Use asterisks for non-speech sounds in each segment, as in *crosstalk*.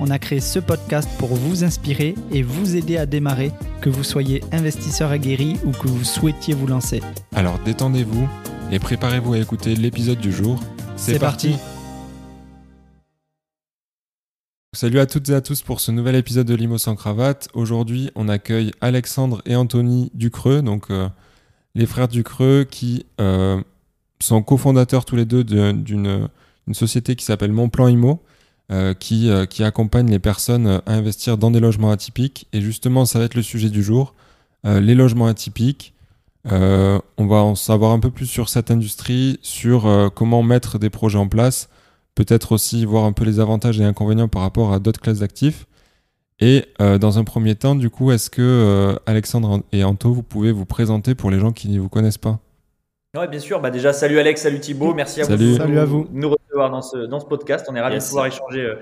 on a créé ce podcast pour vous inspirer et vous aider à démarrer, que vous soyez investisseur aguerri ou que vous souhaitiez vous lancer. Alors détendez-vous et préparez-vous à écouter l'épisode du jour. C'est parti. Salut à toutes et à tous pour ce nouvel épisode de Limo sans cravate. Aujourd'hui, on accueille Alexandre et Anthony Ducreux, donc euh, les frères Ducreux qui euh, sont cofondateurs tous les deux d'une société qui s'appelle Mon Plan Imo. Euh, qui, qui accompagne les personnes à investir dans des logements atypiques. Et justement, ça va être le sujet du jour, les logements atypiques. on va en savoir un peu plus sur cette industrie, sur comment mettre des projets en place, peut-être aussi voir un peu les avantages et inconvénients par rapport à d'autres classes d'actifs. Et euh, dans un premier temps, du coup, est-ce que euh, Alexandre et Anto, vous pouvez vous présenter pour les gens qui ne vous connaissent pas? Oui, bien sûr. Bah déjà, salut Alex, salut Thibaut. Merci à vous, de salut à vous. nous recevoir dans ce, dans ce podcast. On est ravis de pouvoir échanger euh,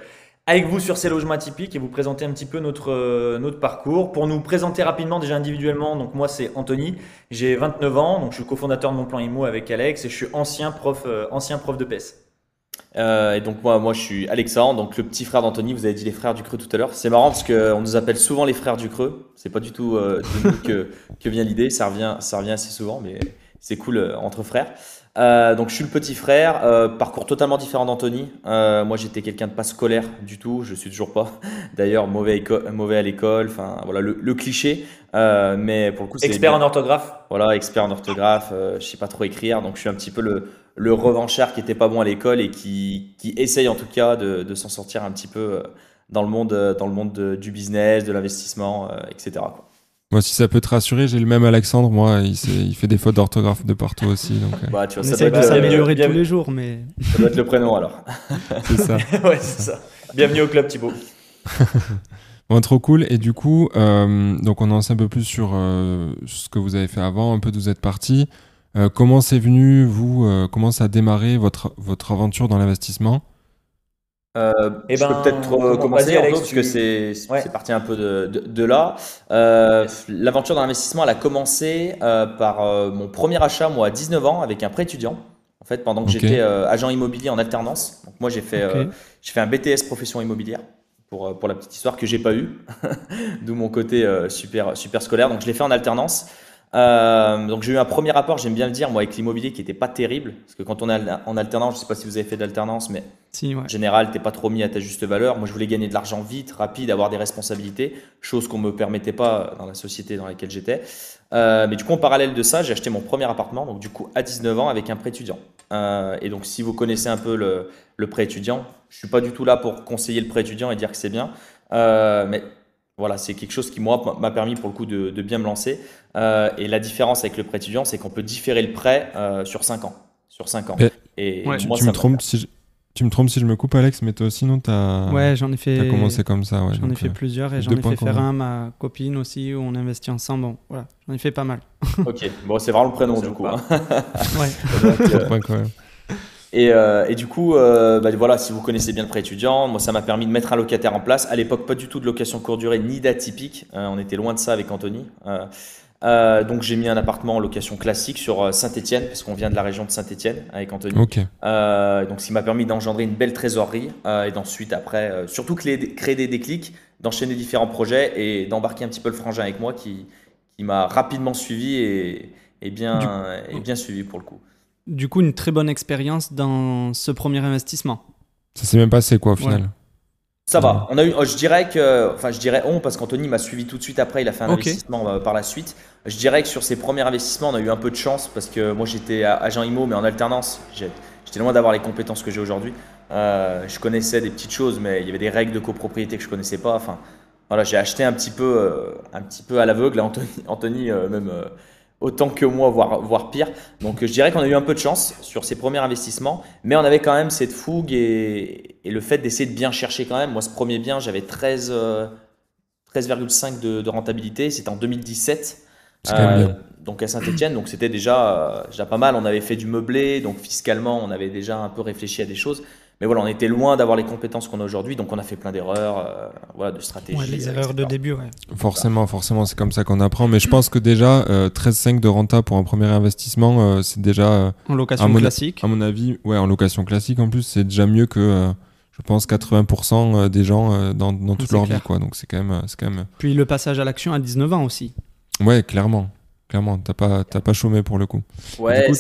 avec vous sur ces logements atypiques et vous présenter un petit peu notre, notre parcours. Pour nous présenter rapidement, déjà individuellement, donc moi c'est Anthony, j'ai 29 ans, donc je suis cofondateur de mon plan IMO avec Alex et je suis ancien prof, ancien prof de PES. Euh, et donc moi, moi je suis Alexandre, donc le petit frère d'Anthony. Vous avez dit les frères du Creux tout à l'heure. C'est marrant parce qu'on nous appelle souvent les frères du Creux. C'est pas du tout euh, de nous que, que vient l'idée. Ça revient, ça revient assez souvent, mais c'est cool euh, entre frères. Euh, donc je suis le petit frère, euh, parcours totalement différent d'Anthony. Euh, moi j'étais quelqu'un de pas scolaire du tout, je suis toujours pas. *laughs* D'ailleurs mauvais, mauvais à l'école, enfin voilà le, le cliché. mais pour le coup expert en orthographe. Voilà expert en orthographe. je sais pas trop écrire, donc je suis un petit peu le, le revanchard qui était pas bon à l'école et qui, qui essaye en tout cas de, de s'en sortir un petit peu dans le monde, dans le monde du business, de l'investissement, etc. Quoi. Moi, si ça peut te rassurer, j'ai le même Alexandre. Moi, il, il fait des fautes d'orthographe de partout aussi. Donc, euh. bah, tu vois, On essaie de s'améliorer tous les jours, mais. Ça doit être le prénom alors. *laughs* c'est ça. *laughs* ouais, c'est ça. Bienvenue au club, Thibaut. *laughs* bon, trop cool. Et du coup, euh, donc on en sait un peu plus sur euh, ce que vous avez fait avant, un peu d'où vous êtes parti. Euh, comment c'est venu, vous, euh, comment ça a démarré votre, votre aventure dans l'investissement? Euh, je peux ben, peut-être euh, commencer, Alex, parce que c'est parti un peu de, de, là. Euh, L'aventure dans l'investissement, elle a commencé euh, par euh, mon premier achat, moi, à 19 ans, avec un prêt étudiant. En fait, pendant que j'étais agent immobilier en alternance. Donc, moi, j'ai fait, j'ai fait un BTS profession immobilière. Pour, pour la petite histoire que j'ai pas eu, *laughs* d'où mon côté super, super scolaire. Donc je l'ai fait en alternance. Euh, donc j'ai eu un premier rapport, j'aime bien le dire, moi avec l'immobilier qui était pas terrible, parce que quand on est en alternance, je sais pas si vous avez fait de l'alternance, mais si, en général t'es pas trop mis à ta juste valeur. Moi je voulais gagner de l'argent vite, rapide, avoir des responsabilités, chose qu'on me permettait pas dans la société dans laquelle j'étais. Euh, mais du coup en parallèle de ça, j'ai acheté mon premier appartement, donc du coup à 19 ans avec un prêt étudiant. Euh, et donc si vous connaissez un peu le, le prêt étudiant, je suis pas du tout là pour conseiller le prêt étudiant et dire que c'est bien, mais voilà, c'est quelque chose qui, moi, m'a permis pour le coup de, bien me lancer. Euh, et la différence avec le prêt étudiant, c'est qu'on peut différer le prêt euh, sur 5 ans. Sur 5 ans. Et, tu, me trompes si je, tu me trompes si je me coupe, Alex, mais toi aussi, non as, Ouais, j'en ai fait. As commencé comme ça. Ouais, j'en ai fait euh, plusieurs et j'en ai fait faire un ma copine aussi où on investit ensemble. Bon, voilà, j'en ai fait pas mal. *laughs* ok, bon, c'est vraiment le prénom du coup. Hein. *laughs* ouais. *laughs* quand même. Et, euh, et, du coup, euh, bah voilà, si vous connaissez bien le prêt étudiant, moi ça m'a permis de mettre un locataire en place. À l'époque, pas du tout de location courte durée ni d'atypique. Euh, on était loin de ça avec Anthony. Euh, euh, donc j'ai mis un appartement en location classique sur Saint-Étienne parce qu'on vient de la région de Saint-Étienne avec Anthony. Okay. donc ce qui m'a permis d'engendrer une belle trésorerie et d'ensuite après surtout créer, créer des déclics, d'enchaîner différents projets et d'embarquer un petit peu le frangin avec moi qui, qui m'a rapidement suivi et, et bien, et bien suivi pour le coup du coup une très bonne expérience dans ce premier investissement. Ça s'est même passé quoi au final Ça va. On a eu, je dirais que, enfin je dirais on parce qu'Anthony m'a suivi tout de suite après. Il a fait un investissement euh, par la suite. Je dirais que sur ses premiers investissements, on a eu un peu de chance parce que moi j'étais agent IMO mais en alternance. J'étais loin d'avoir les compétences que j'ai aujourd'hui. Euh, je connaissais des petites choses, mais il y avait des règles de copropriété que je connaissais pas. Enfin, voilà, j'ai acheté un petit peu, euh, un petit peu à l'aveugle. Anthony, Anthony même autant que moi, voire, voire pire. Donc je dirais qu'on a eu un peu de chance sur ces premiers investissements, mais on avait quand même cette fougue et, le fait d'essayer de bien chercher quand même. Moi, ce premier bien, j'avais 13, 13,5 euh, de, de, rentabilité, c'était en 2017. Euh, donc à Saint-Etienne, donc c'était déjà, déjà pas mal. On avait fait du meublé, donc fiscalement, on avait déjà un peu réfléchi à des choses. Mais voilà, on était loin d'avoir les compétences qu'on a aujourd'hui, donc on a fait plein d'erreurs, euh, voilà, de stratégie. Ouais, les erreurs de début, ouais. Forcément, forcément, c'est comme ça qu'on apprend. Mais je pense que déjà, 13,5 de renta pour un premier investissement, c'est déjà. en location classique. À mon avis, ouais, en location classique en plus, c'est déjà mieux que je pense 80% des gens dans, dans toute leur vie quoi donc c'est quand même c'est quand même puis le passage à l'action à 19 ans aussi ouais clairement clairement t'as pas t'as pas chômé pour le coup ouais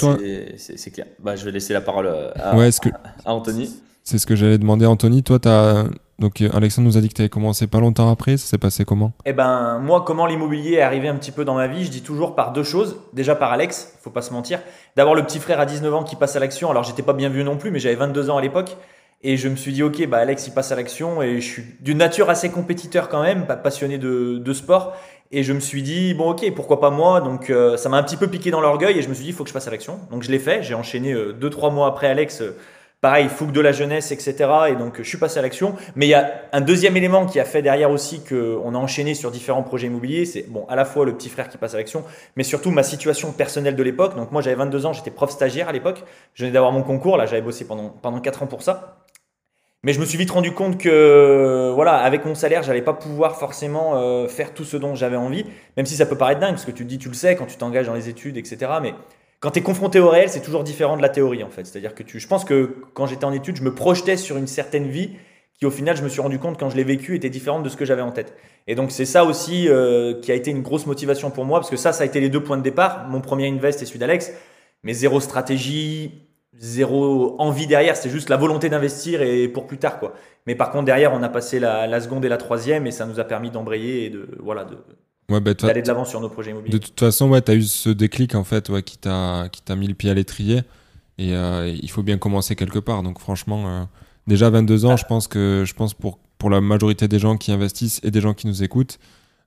c'est clair bah, je vais laisser la parole à, ouais, que... à Anthony c'est ce que j'allais demander, Anthony. Toi, as... Donc, Alexandre nous a dit que tu avais commencé pas longtemps après. Ça s'est passé comment? Eh ben, moi, comment l'immobilier est arrivé un petit peu dans ma vie Je dis toujours par deux choses. Déjà par Alex, faut pas se mentir. D'abord, le petit frère à 19 ans qui passe à l'action. Alors, j'étais pas bien vu non plus, mais j'avais 22 ans à l'époque. Et je me suis dit, ok, bah Alex, il passe à l'action. Et je suis d'une nature assez compétiteur quand même, passionné de, de, sport. Et je me suis dit, bon, ok, pourquoi pas moi? Donc, euh, ça m'a un petit peu piqué dans l'orgueil. Et je me suis dit, il faut que je passe à l'action. Donc, je l'ai fait. J'ai enchaîné 2-3 euh, mois après Alex. Euh, pareil, fougue de la jeunesse, etc. Et donc, je suis passé à l'action. Mais il y a un deuxième élément qui a fait derrière aussi qu'on a enchaîné sur différents projets immobiliers. C'est bon, à la fois le petit frère qui passe à l'action, mais surtout ma situation personnelle de l'époque. Donc, moi, j'avais 22 ans, j'étais prof stagiaire à l'époque. Je venais d'avoir mon concours. Là, j'avais bossé pendant, pendant 4 ans pour ça. Mais je me suis vite rendu compte que, voilà, avec mon salaire, j'allais pas pouvoir forcément euh, faire tout ce dont j'avais envie, même si ça peut paraître dingue, parce que tu te dis, tu le sais, quand tu t'engages dans les études, etc. Mais quand tu es confronté au réel, c'est toujours différent de la théorie en fait. C'est-à-dire que tu, je pense que quand j'étais en études, je me projetais sur une certaine vie qui au final, je me suis rendu compte quand je l'ai vécu était différente de ce que j'avais en tête. Et donc c'est ça aussi euh, qui a été une grosse motivation pour moi parce que ça, ça a été les deux points de départ. Mon premier invest et celui d'Alex, mais zéro stratégie, zéro envie derrière. C'est juste la volonté d'investir et pour plus tard quoi. Mais par contre derrière, on a passé la, la seconde et la troisième et ça nous a permis d'embrayer et de voilà de ouais, bah, d'aller de l'avant sur nos projets immobiliers. De toute façon, ouais, tu as eu ce déclic en fait, ouais, qui t'a mis le pied à l'étrier. Et euh, il faut bien commencer quelque part. Donc franchement, euh, déjà 22 ans, je pense que je pense pour, pour la majorité des gens qui investissent et des gens qui nous écoutent,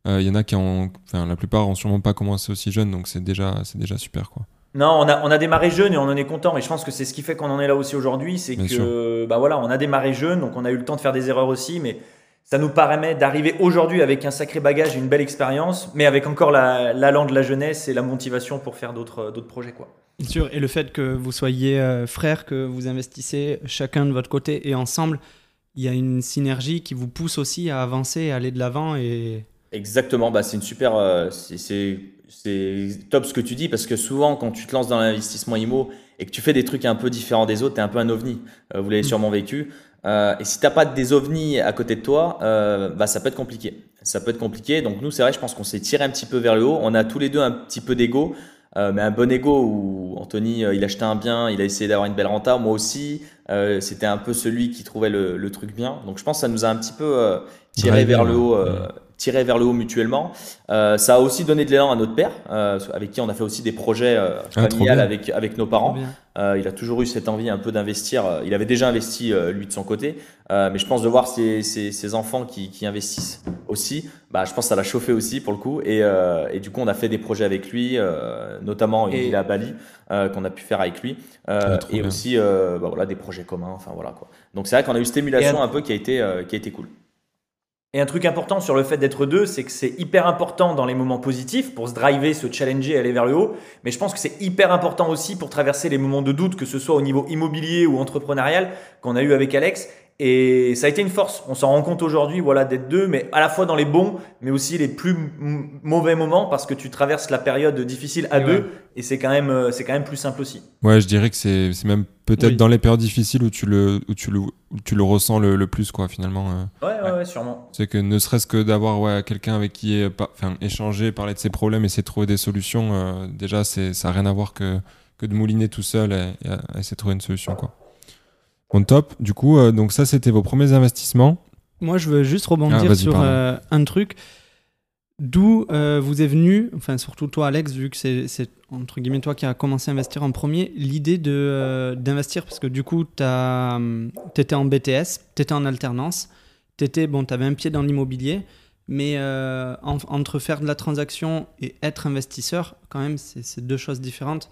euh, il y en a qui ont, enfin la plupart ont sûrement pas commencé aussi jeune, donc c'est déjà, c'est déjà super quoi. Non, on a, on a démarré jeune et on en est content. Et je pense que c'est ce qui fait qu'on en est là aussi aujourd'hui. C'est que, bah voilà, on a démarré jeune, donc on a eu le temps de faire des erreurs aussi. Mais ça nous permet d'arriver aujourd'hui avec un sacré bagage et une belle expérience, mais avec encore l'allant de la jeunesse et la motivation pour faire d'autres projets. Quoi. Bien sûr, et le fait que vous soyez euh, frères, que vous investissez chacun de votre côté et ensemble, il y a une synergie qui vous pousse aussi à avancer, à aller de l'avant. Et... Exactement, bah, c'est une super. Euh, c'est top ce que tu dis parce que souvent, quand tu te lances dans l'investissement IMO et que tu fais des trucs un peu différents des autres, tu es un peu un ovni. Euh, vous l'avez mm. sûrement vécu. Euh, et si t'as pas des ovnis à côté de toi, euh, bah ça peut être compliqué. Ça peut être compliqué. Donc nous, c'est vrai, je pense qu'on s'est tiré un petit peu vers le haut. On a tous les deux un petit peu d'ego, euh, mais un bon ego où Anthony, il achetait un bien, il a essayé d'avoir une belle renta. Moi aussi, c'était un peu celui qui trouvait le, le, truc bien. Donc je pense que ça nous a un petit peu tiré vers le haut tirer vers le haut mutuellement. Euh, ça a aussi donné de l'élan à notre père, euh, avec qui on a fait aussi des projets euh, ah, familiales avec, avec nos parents. Euh, il a toujours eu cette envie un peu d'investir. Il avait déjà investi lui de son côté, mais je pense de voir ses, ses, ses enfants qui, qui, investissent aussi, bah, je pense que ça l'a chauffé aussi pour le coup. Et, et, du coup, on a fait des projets avec lui, notamment une ville à Bali qu'on a pu faire avec lui, ah, et aussi bah, voilà, des projets communs. Enfin voilà quoi. Donc c'est vrai qu'on a eu cette émulation un peu qui a été, qui a été cool. Et un truc important sur le fait d'être deux, c'est que c'est hyper important dans les moments positifs pour se driver, se challenger, aller vers le haut. Mais je pense que c'est hyper important aussi pour traverser les moments de doute, que ce soit au niveau immobilier ou entrepreneurial, qu'on a eu avec Alex. Et ça a été une force. On s'en rend compte aujourd'hui, voilà, d'être deux, mais à la fois dans les bons, mais aussi les plus mauvais moments, parce que tu traverses la période difficile à deux, et c'est quand même, euh, c'est quand même plus simple aussi. Ouais, je dirais que c'est, c'est même peut-être dans les périodes difficiles où tu le, où tu le, où tu le ressens le, le, plus, quoi, finalement. Euh. Ouais, ouais, ouais, sûrement. C'est que ne serait-ce que d'avoir ouais, quelqu'un avec qui enfin, échanger, parler de ses problèmes, essayer de trouver des solutions, euh, déjà, c'est, ça n'a rien à voir que, que de mouliner tout seul et, et essayer de trouver une solution, quoi. Bon, top. Du coup, euh, donc ça, c'était vos premiers investissements. Moi, je veux juste rebondir ah, sur euh, un truc. D'où euh, vous est venu, enfin surtout toi Alex, vu que c'est entre guillemets toi qui as commencé à investir en premier, l'idée d'investir parce que du coup tu étais en BTS, tu étais en alternance, tu bon, avais un pied dans l'immobilier, mais entre faire de la transaction et être investisseur, quand même, c'est deux choses différentes.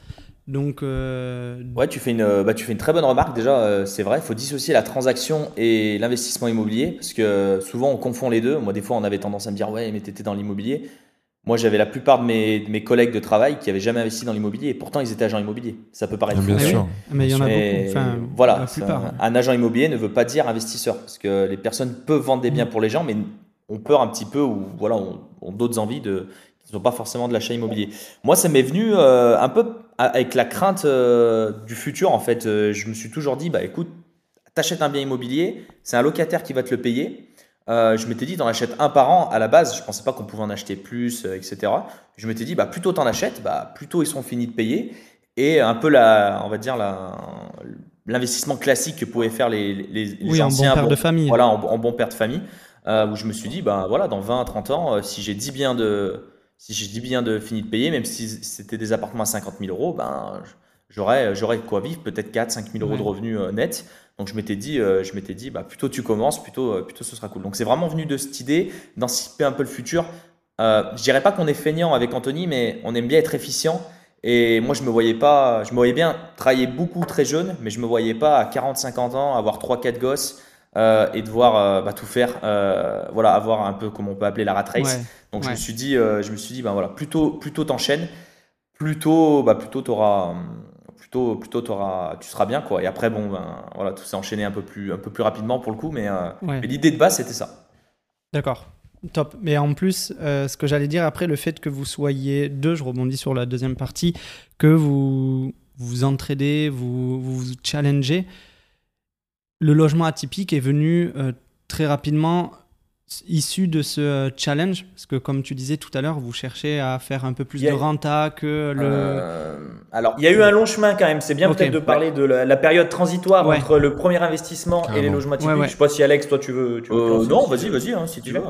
Donc, euh, ouais, tu fais, une, euh, bah, tu fais une très bonne remarque. Déjà, euh, c'est vrai, il faut dissocier la transaction et l'investissement immobilier parce que souvent on confond les deux. Moi, des fois, on avait tendance à me dire, ouais, mais tu étais dans l'immobilier. moi, j'avais la plupart de mes, mes, collègues de travail qui avaient jamais investi dans l'immobilier et pourtant ils étaient agents immobiliers. Ça peut paraître bien sûr. Mais il y en a beaucoup. Enfin, voilà, un agent immobilier ne veut pas dire investisseur parce que les personnes peuvent vendre des biens mm. pour les gens, mais ont peur un petit peu ou voilà, ont, d'autres envies de ne sont pas forcément de l'achat immobilier. Moi, ça m'est venu euh, un peu avec la crainte euh, du futur. En fait, euh, je me suis toujours dit, bah écoute, t'achètes un bien immobilier, c'est un locataire qui va te le payer. Euh, je m'étais dit, t'en achètes un par an. À la base, je pensais pas qu'on pouvait en acheter plus, etc. Je m'étais dit, bah, plutôt t'en achètes, bah, plutôt ils sont finis de payer. Et un peu la, on va dire la, l'investissement classique que pouvaient faire les, les, oui, anciens. En bon père de famille. Voilà, en, bon père de famille. Où je me suis dit, bah, voilà, dans 20 30 ans, si j'ai 10 biens de, si j'ai 10 biens de fini de payer, même si c'était des appartements à 50 000 euros, ben, j'aurais, j'aurais quoi vivre, peut-être 4 5 000 euros de revenus nets. Donc je m'étais dit, euh, je m'étais dit, bah, plutôt tu commences, plutôt, euh, plutôt ce sera cool. Donc c'est vraiment venu de cette idée d'anticiper un peu le futur. Euh, je dirais pas qu'on est feignant avec Anthony, mais on aime bien être efficient. Et moi, je me voyais pas, je me voyais bien travailler beaucoup très jeune, mais je me voyais pas à 40-50 ans avoir 3-4 gosses et devoir bah, tout faire, voilà, avoir un peu comme on peut appeler la rat race. Donc je me suis dit, je me suis dit, ben voilà, plutôt, plutôt t'enchaînes, plutôt, bah, plutôt t'auras plutôt, plutôt tu seras bien. Quoi. Et après, bon, ben, voilà, tout s'est enchaîné un peu, plus, un peu plus rapidement pour le coup, mais, euh, l'idée de base, c'était ça. D'accord. Top. Mais en plus, euh, ce que j'allais dire après, le fait que vous soyez deux, je rebondis sur la deuxième partie, que vous vous entraidez, vous vous, vous challengez, le logement atypique est venu euh, très rapidement issu de ce euh, challenge Parce que comme tu disais tout à l'heure, vous cherchez à faire un peu plus de renta que le... Euh, alors, il y a eu un long chemin quand même. C'est bien peut-être de parler de la, période transitoire entre le premier investissement et les logements typiques. Je sais pas si Alex, toi tu veux... Tu veux euh, non, vas-y, vas-y, hein, si tu veux.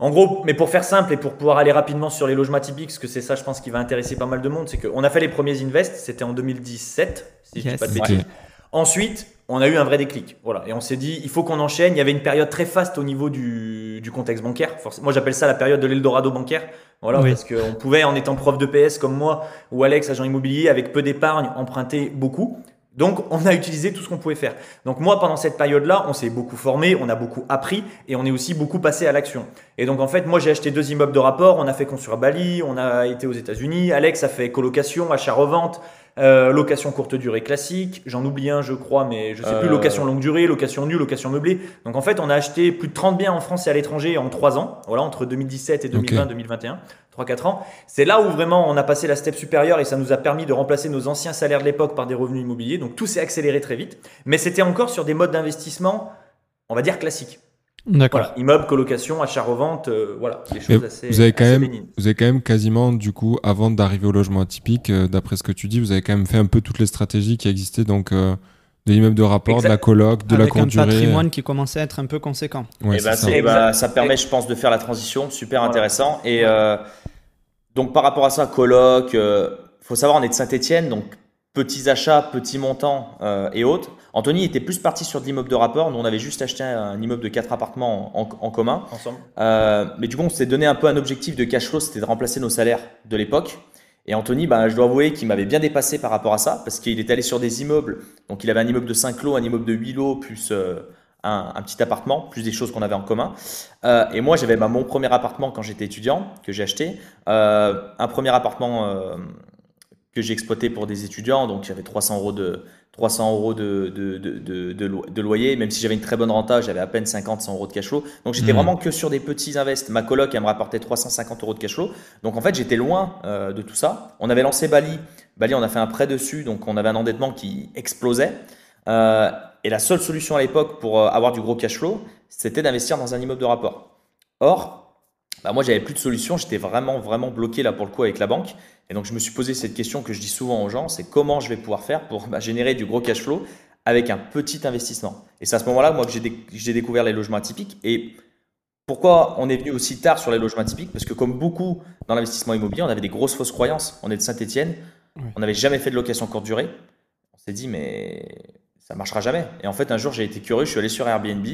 En gros, mais pour faire simple et pour pouvoir aller rapidement sur les logements typiques, parce que c'est ça, je pense, qui va intéresser pas mal de monde, c'est qu'on a fait les premiers invests, c'était en 2017, si je dis pas de bêtises. Ensuite, on a eu un vrai déclic. Voilà. Et on s'est dit, il faut qu'on enchaîne. Il y avait une période très faste au niveau du, contexte bancaire. Moi, j'appelle ça la période de l'Eldorado bancaire. Voilà, parce qu'on pouvait, en étant prof de PS comme moi ou Alex, agent immobilier, avec peu d'épargne, emprunter beaucoup. Donc, on a utilisé tout ce qu'on pouvait faire. Donc, moi, pendant cette période-là, on s'est beaucoup formé, on a beaucoup appris et on est aussi beaucoup passé à l'action. Et donc, en fait, moi, j'ai acheté deux immeubles de rapport. On a fait construire à Bali, on a été aux États-Unis. Alex a fait colocation, achat-revente. Euh, location courte durée classique, j'en oublie un je crois, mais je sais plus, euh. location longue durée, location nue, location meublée. Donc en fait, on a acheté plus de 30 biens en France et à l'étranger en 3 ans, voilà, entre 2017 et 2020-2021, 3-4 ans. C'est là où vraiment on a passé la step supérieure et ça nous a permis de remplacer nos anciens salaires de l'époque par des revenus immobiliers. Donc tout s'est accéléré très vite, mais c'était encore sur des modes d'investissement, on va dire classiques. D'accord. immeuble, colocation, achat-revente, euh, voilà, des choses assez, vous avez quand même, Vous avez quand même quasiment, du coup, avant d'arriver au logement atypique, euh, d'après ce que tu dis, vous avez quand même fait un peu toutes les stratégies qui existaient, donc euh, de l'immeuble de rapport, de la coloc, de la courte durée. un patrimoine qui commençait à être un peu conséquent. Ouais, et eh ben, ça. Eh ben, ça permet, je pense, de faire la transition, super intéressant. Et donc, par rapport à ça, coloc, il faut savoir, on est de Saint-Etienne, donc petits achats, petits montants et autres. Anthony était plus parti sur de l'immeuble de rapport. Nous, on avait juste acheté un immeuble de quatre appartements en, commun. Ensemble. Euh, mais du coup, on s'est donné un peu un objectif de cash flow, c'était de remplacer nos salaires de l'époque. Et Anthony, bah, je dois avouer qu'il m'avait bien dépassé par rapport à ça, parce qu'il est allé sur des immeubles. Donc, il avait un immeuble de 5 lots, un immeuble de 8 lots, plus euh, un, petit appartement, plus des choses qu'on avait en commun. Euh, et moi, j'avais bah, mon premier appartement quand j'étais étudiant, que j'ai acheté. un premier appartement que j'ai exploité pour des étudiants, donc j'avais 300 euros de, 300 euros de, de, de, de, loyer, même si j'avais une très bonne renta, j'avais à peine 50, 100 euros de cash flow. Donc j'étais hmm. vraiment que sur des petits invests. Ma coloc, elle me rapportait 350 euros de cash flow. Donc en fait, j'étais loin euh, de tout ça. On avait lancé Bali. Bali, on a fait un prêt dessus, donc on avait un endettement qui explosait. Euh, et la seule solution à l'époque pour euh, avoir du gros cash flow, c'était d'investir dans un immeuble de rapport. Or, bah moi, j'avais plus de solution. J'étais vraiment, vraiment bloqué là pour le coup avec la banque. Et donc, je me suis posé cette question que je dis souvent aux gens, c'est comment je vais pouvoir faire pour bah, générer du gros cash flow avec un petit investissement? Et c'est à ce moment-là, moi, que j'ai découvert les logements atypiques. Et pourquoi on est venu aussi tard sur les logements atypiques? Parce que comme beaucoup dans l'investissement immobilier, on avait des grosses fausses croyances. On est de Saint-Etienne, on n'avait jamais fait de location courte durée. On s'est dit, mais ça marchera jamais. Et en fait, un jour, j'ai été curieux, je suis allé sur Airbnb,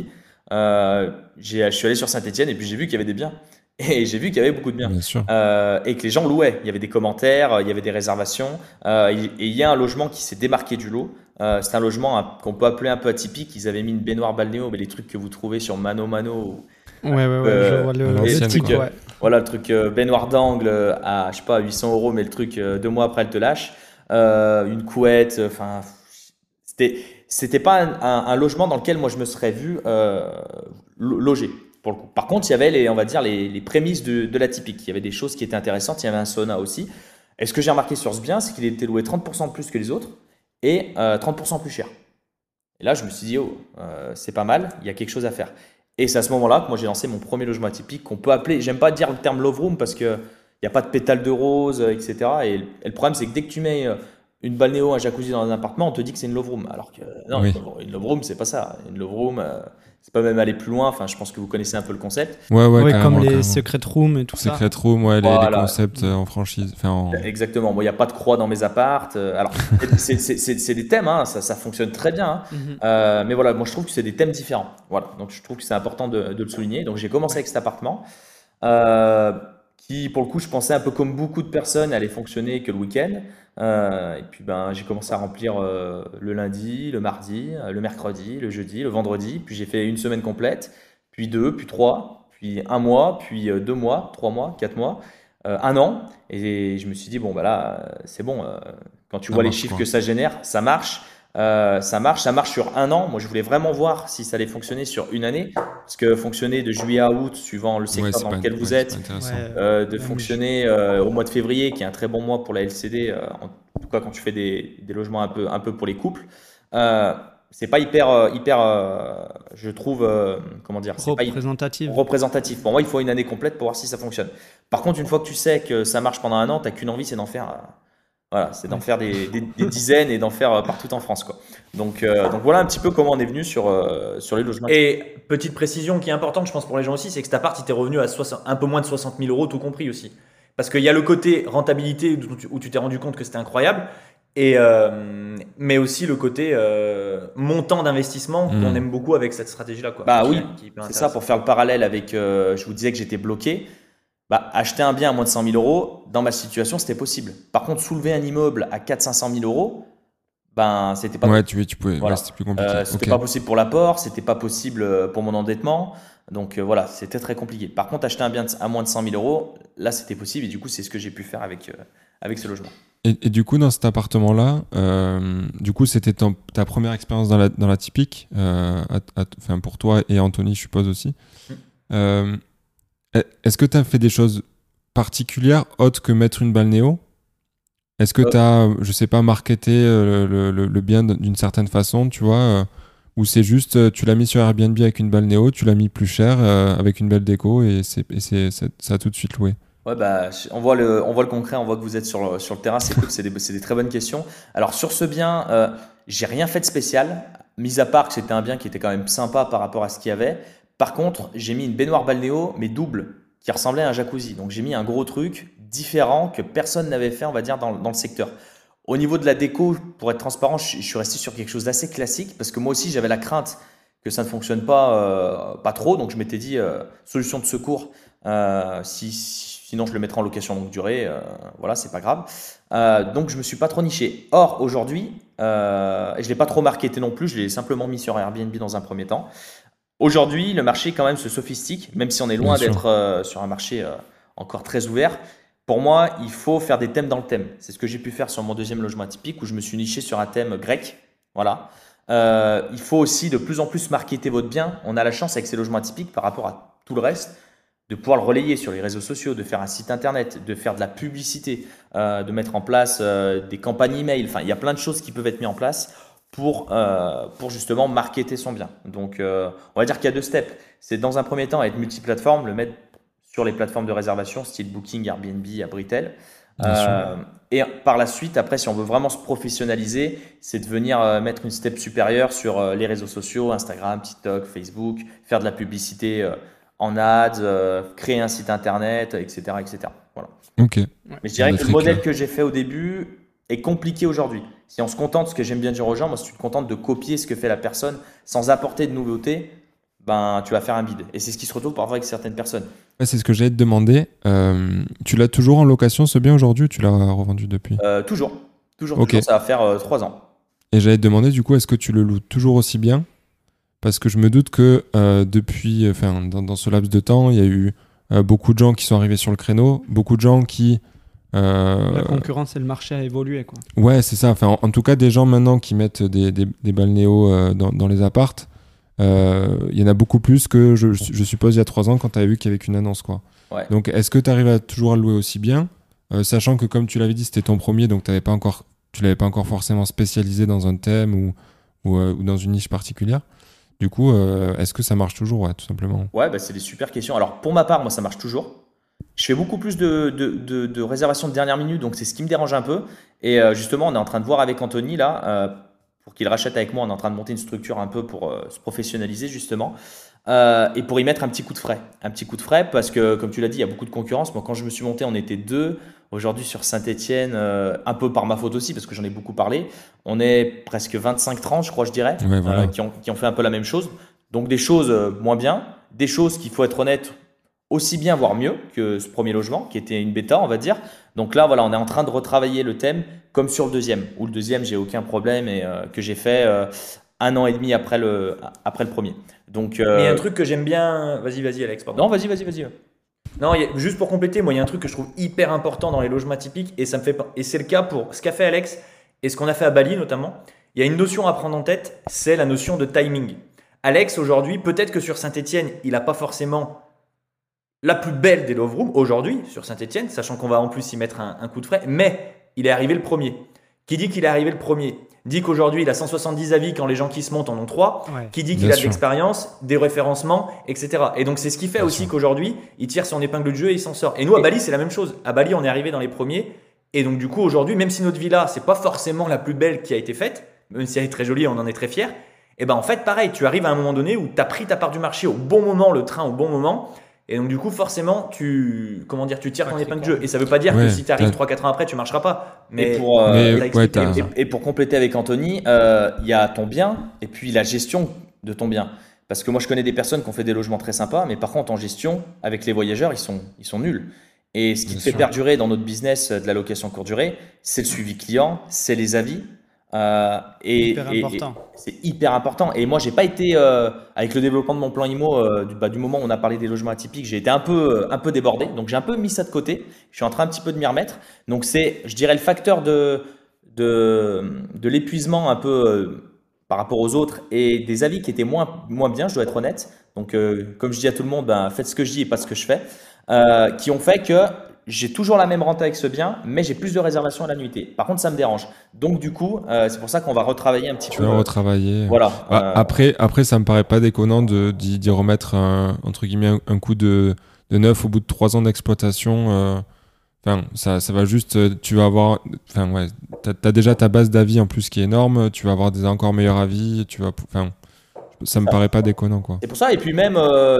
euh, je suis allé sur Saint-Etienne et puis j'ai vu qu'il y avait des biens. *laughs* Et j'ai vu qu'il y avait beaucoup de biens. Euh, et que les gens louaient. Il y avait des commentaires, il y avait des réservations. Euh, et il y a un logement qui s'est démarqué du lot. Euh, c'est un logement qu'on peut appeler un peu atypique. Ils avaient mis une baignoire balnéo, mais les trucs que vous trouvez sur Mano Mano. Ouais, ouais, ouais, je vois le, le, voilà, le truc baignoire d'angle à, je sais pas, 800 euros, mais le truc deux mois après, elle te lâche. une couette, enfin, c'était, c'était pas un, logement dans lequel moi je me serais vu loger. Par contre, il y avait les, on va dire, les, prémices de, de, la typique. Il y avait des choses qui étaient intéressantes. Il y avait un sauna aussi. Et ce que j'ai remarqué sur ce bien, c'est qu'il était loué 30% de plus que les autres et 30% plus cher. Et là, je me suis dit, oh, euh, c'est pas mal, il y a quelque chose à faire. Et c'est à ce moment-là que moi j'ai lancé mon premier logement atypique qu'on peut appeler, j'aime pas dire le terme love room parce qu'il n'y a pas de pétales de rose, etc. Et, le problème, c'est que dès que tu mets euh, une balnéo, un jacuzzi dans un appartement, on te dit que c'est une love room. Alors que non, une love room, c'est pas ça. Une love room, euh, c'est pas même aller plus loin. Enfin, je pense que vous connaissez un peu le concept. Ouais, ouais, comme les secret rooms et tout ça. Secret room, ouais, les, concepts euh, en franchise. Enfin, Exactement. Moi, il n'y a pas de croix dans mes appartes. Euh, alors, *laughs* c'est des thèmes, hein, ça, ça, fonctionne très bien. Hein. Mhm. mais voilà, moi, je trouve que c'est des thèmes différents. Voilà. Donc, je trouve que c'est important de, de, le souligner. Donc, j'ai commencé avec cet appartement. Euh, qui, pour le coup, je pensais un peu comme beaucoup de personnes, allait fonctionner que le week-end. Euh, et puis, ben, j'ai commencé à remplir euh, le lundi, le mardi, euh, le mercredi, le jeudi, le vendredi. Puis, j'ai fait une semaine complète, puis deux, puis trois, puis un mois, puis deux mois, trois mois, quatre mois, un an. Et je me suis dit, bon, bah là, c'est bon. quand tu vois les chiffres que ça génère, ça marche. Euh, ça marche, ça marche sur un an. Moi, je voulais vraiment voir si ça allait fonctionner sur une année, parce que fonctionner de juillet à août, suivant le secteur dans lequel vous êtes, euh, de fonctionner euh, au mois de février, qui est un très bon mois pour la LCD, en tout cas quand tu fais des, des, logements un peu, un peu pour les couples. c'est pas hyper, hyper, je trouve, comment dire, représentatif. représentatif. Pour moi, il faut une année complète pour voir si ça fonctionne. Par contre, une fois que tu sais que ça marche pendant un an, t'as qu'une envie, c'est d'en faire voilà, c'est d'en faire des, dizaines et d'en faire euh, partout en France. Quoi. Donc, euh, donc voilà un petit peu comment on est venu sur, euh, sur les logements. Et petite précision qui est importante, je pense, pour les gens aussi, c'est que cet appart, il t'est revenu à un peu moins de 60 000 euros, tout compris aussi. Parce qu'il y a le côté rentabilité où tu t'es rendu compte que c'était incroyable, et, mais aussi le côté montant d'investissement mmh. qu'on aime beaucoup avec cette stratégie-là. Bah oui, c'est ça pour faire le parallèle avec, je vous disais que j'étais bloqué bah, acheter un bien à moins de 100 000 euros, dans ma situation, c'était possible. Par contre, soulever un immeuble à 400-500 000 euros, ben, c'était pas ouais, tu, tu pouvais, c'était plus compliqué. Euh, c'était pas possible pour l'apport, c'était pas possible euh, pour mon endettement. Donc euh, voilà, c'était très compliqué. Par contre, acheter un bien à moins de 100 000 euros, là, c'était possible. Et du coup, c'est ce que j'ai pu faire avec, avec ce logement. Et, et, du coup, dans cet appartement-là, du coup, c'était ta première expérience dans la, dans la typique, enfin pour toi et Anthony, je suppose aussi. Mmh. Eh, est-ce que tu as fait des choses particulières autres que mettre une balnéo Est-ce que euh. tu as, je sais pas, marketé euh, le, bien d'une certaine façon, tu vois euh, Ou c'est juste, tu l'as mis sur Airbnb avec une balnéo, tu l'as mis plus cher avec une belle déco et, c'est, ça a tout de suite loué? Ouais, bah, on, voit le, on voit le concret, on voit que vous êtes sur le, sur le terrain, c'est c'est des, des, très bonnes questions. Alors sur ce bien, j'ai rien fait de spécial, mis à part que c'était un bien qui était quand même sympa par rapport à ce qu'il y avait. Par contre, j'ai mis une baignoire balnéo, mais double, qui ressemblait à un jacuzzi. Donc j'ai mis un gros truc différent que personne n'avait fait, on va dire, dans, le secteur. Au niveau de la déco, pour être transparent, je, suis resté sur quelque chose d'assez classique parce que moi aussi j'avais la crainte que ça ne fonctionne pas, euh, pas trop. Donc je m'étais dit, euh, solution de secours, euh, si, sinon je le mettrai en location longue durée, voilà, c'est pas grave. donc je me suis pas trop niché. Or aujourd'hui, je l'ai pas trop marketé non plus, je l'ai simplement mis sur Airbnb dans un premier temps. Aujourd'hui, le marché quand même se sophistique, même si on est loin d'être euh, sur un marché euh, encore très ouvert. Pour moi, il faut faire des thèmes dans le thème. C'est ce que j'ai pu faire sur mon deuxième logement atypique où je me suis niché sur un thème grec. Voilà. Euh, il faut aussi de plus en plus marketer votre bien. On a la chance avec ces logements atypiques par rapport à tout le reste de pouvoir le relayer sur les réseaux sociaux, de faire un site internet, de faire de la publicité, de mettre en place des campagnes email. Enfin, il y a plein de choses qui peuvent être mises en place pour, euh, pour justement marketer son bien. Donc, euh, on va dire qu'il y a deux steps. C'est dans un premier temps être multiplateforme, le mettre sur les plateformes de réservation, style Booking, Airbnb, Abritel. Euh, et par la suite, après, si on veut vraiment se professionnaliser, c'est de venir euh, mettre une step supérieure sur les réseaux sociaux, Instagram, TikTok, Facebook, faire de la publicité en ads, créer un site internet, etc. etc. Voilà. Ok. Mais je dirais que le modèle que j'ai fait au début est compliqué aujourd'hui. Si on se contente, ce que j'aime bien dire aux gens, moi, si tu te contentes de copier ce que fait la personne sans apporter de nouveautés, ben, tu vas faire un bide. Et c'est ce qui se retrouve parfois avec certaines personnes. c'est ce que j'allais te demander. Euh, tu l'as toujours en location ce bien aujourd'hui ou tu l'as revendu depuis? Euh, Toujours. Toujours, Ça va faire euh, trois ans. Et j'allais te demander, du coup, est-ce que tu le loues toujours aussi bien? Parce que je me doute que depuis, enfin, dans, ce laps de temps, il y a eu beaucoup de gens qui sont arrivés sur le créneau, beaucoup de gens qui la concurrence et le marché a évolué quoi. Ouais, c'est ça. Enfin, en, tout cas, des gens maintenant qui mettent des, des, des balnéos dans, dans, les appartes, il y en a beaucoup plus que je, je suppose il y a trois ans quand tu as vu qu'il y avait qu'une annonce quoi. Donc, est-ce que tu arrives à toujours à louer aussi bien euh, sachant que comme tu l'avais dit, c'était ton premier, donc tu pas encore, tu l'avais pas encore forcément spécialisé dans un thème ou, ou, euh, dans une niche particulière. Du coup, euh, est-ce que ça marche toujours, tout simplement Ouais, bah, c'est des super questions. Alors pour ma part, moi ça marche toujours. Je fais beaucoup plus de, de, de, réservations de dernière minute, donc c'est ce qui me dérange un peu. Et justement, on est en train de voir avec Anthony là, pour qu'il rachète avec moi, on est en train de monter une structure un peu pour se professionnaliser justement. et pour y mettre un petit coup de frais. Un petit coup de frais parce que, comme tu l'as dit, il y a beaucoup de concurrence. Moi, quand je me suis monté, on était deux. Aujourd'hui, sur Saint-Etienne, euh, un peu par ma faute aussi, parce que j'en ai beaucoup parlé, on est presque 25-30, je crois, je dirais, euh, qui, ont, qui, ont, fait un peu la même chose. Donc des choses euh, moins bien, des choses qu'il faut être honnête, aussi bien, voire mieux que ce premier logement, qui était une bêta, on va dire. Donc là, voilà, on est en train de retravailler le thème, comme sur le deuxième, où le deuxième, j'ai aucun problème et que j'ai fait un an et demi après le, après le premier. Donc, Mais il y a un truc que j'aime bien. Vas-y, vas-y, Alex. Pardon. Non, vas-y, vas-y, vas-y. Non, juste pour compléter, moi, il y a un truc que je trouve hyper important dans les logements typiques, et ça me fait et c'est le cas pour ce qu'a fait Alex et ce qu'on a fait à Bali notamment. Il y a une notion à prendre en tête, c'est la notion de timing. Alex aujourd'hui, peut-être que sur Saint-Etienne, il n'a pas forcément la plus belle des love rooms aujourd'hui sur Saint-Etienne, sachant qu'on va en plus y mettre un, un coup de frais, mais il est arrivé le premier. Qui dit qu'il est arrivé le premier dit qu'aujourd'hui il a 170 avis quand les gens qui se montent en ont 3, qui dit qu'il a de l'expérience, des référencements, etc. Et donc c'est ce qui fait aussi qu'aujourd'hui il tire son épingle de jeu et il s'en sort. Et nous à Bali c'est la même chose. À Bali on est arrivé dans les premiers. Et donc du coup aujourd'hui, même si notre villa c'est pas forcément la plus belle qui a été faite, même si elle est très jolie, on en est très fiers. Et ben en fait pareil, tu arrives à un moment donné où tu as pris ta part du marché au bon moment, le train au bon moment. Et donc, du coup, forcément, tu, comment dire, tu tires ton épingle de jeu. Et ça veut pas dire que si tu arrives 3-4 ans après, tu marcheras pas. Mais, et, pour, euh, et, pour compléter avec Anthony, euh, il y a ton bien et puis la gestion de ton bien. Parce que moi, je connais des personnes qui ont fait des logements très sympas, mais par contre, en gestion, avec les voyageurs, ils sont, ils sont nuls. Et ce qui te fait perdurer dans notre business de la location courte durée, c'est le suivi client, c'est les avis, euh, et, c'est hyper important. Et moi, j'ai pas été euh, avec le développement de mon plan IMO euh, du, bah, du, moment où on a parlé des logements atypiques, j'ai été un peu, un peu débordé. Donc j'ai un peu mis ça de côté. Je suis en train un petit peu de m'y remettre. Donc c'est, je dirais, le facteur de, de, de l'épuisement un peu par rapport aux autres et des avis qui étaient moins, moins bien, je dois être honnête. Donc comme je dis à tout le monde, ben, faites ce que je dis et pas ce que je fais. qui ont fait que j'ai toujours la même rente avec ce bien, mais j'ai plus de réservations à la nuitée. Par contre, ça me dérange. Donc, du coup, euh, c'est pour ça qu'on va retravailler un petit peu. Tu retravailler. Voilà. Bah, euh, après, après, ça me paraît pas déconnant d'y remettre un, entre guillemets un, coup de, de neuf au bout de trois ans d'exploitation. Euh, enfin, ça, ça va juste. Tu vas avoir. Enfin, ouais. T'as as déjà ta base d'avis en plus qui est énorme. Tu vas avoir des encore meilleurs avis. Tu vas. Enfin ça me paraît pas déconnant quoi. C'est pour ça et puis même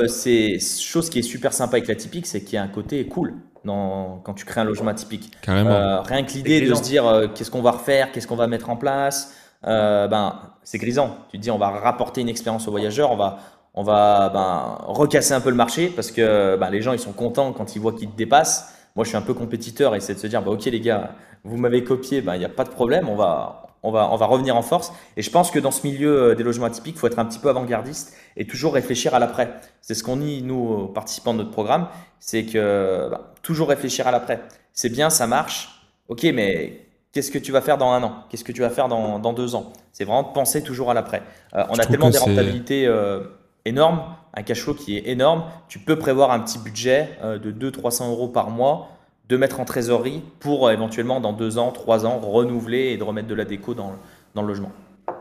c'est chose qui est super sympa avec la typique c'est qu'il y a un côté cool quand tu crées un logement typique. Carrément. Euh, rien que l'idée de se dire euh, qu'est-ce qu'on va refaire, qu'est-ce qu'on va mettre en place, euh, ben, c'est grisant. Tu te dis on va rapporter une expérience aux voyageurs, on va, on va ben, recasser un peu le marché parce que ben, les gens ils sont contents quand ils voient qu'ils te dépassent. Moi je suis un peu compétiteur et c'est de se dire bah, ok les gars, vous m'avez copié, ben, il n'y a pas de problème, on va, on va, on va revenir en force. Et je pense que dans ce milieu des logements atypiques, il faut être un petit peu avant-gardiste et toujours réfléchir à l'après. C'est ce qu'on dit, nous, participants de notre programme, c'est que bah, toujours réfléchir à l'après. C'est bien, ça marche, ok, mais qu'est-ce que tu vas faire dans un an? Qu'est-ce que tu vas faire dans, dans deux ans? C'est vraiment de penser toujours à l'après. Euh, on a tellement des rentabilités euh, énormes, un cash flow qui est énorme, tu peux prévoir un petit budget euh, de 200-300 euros par mois de mettre en trésorerie pour éventuellement dans deux ans, trois ans renouveler et de remettre de la déco dans, dans le logement.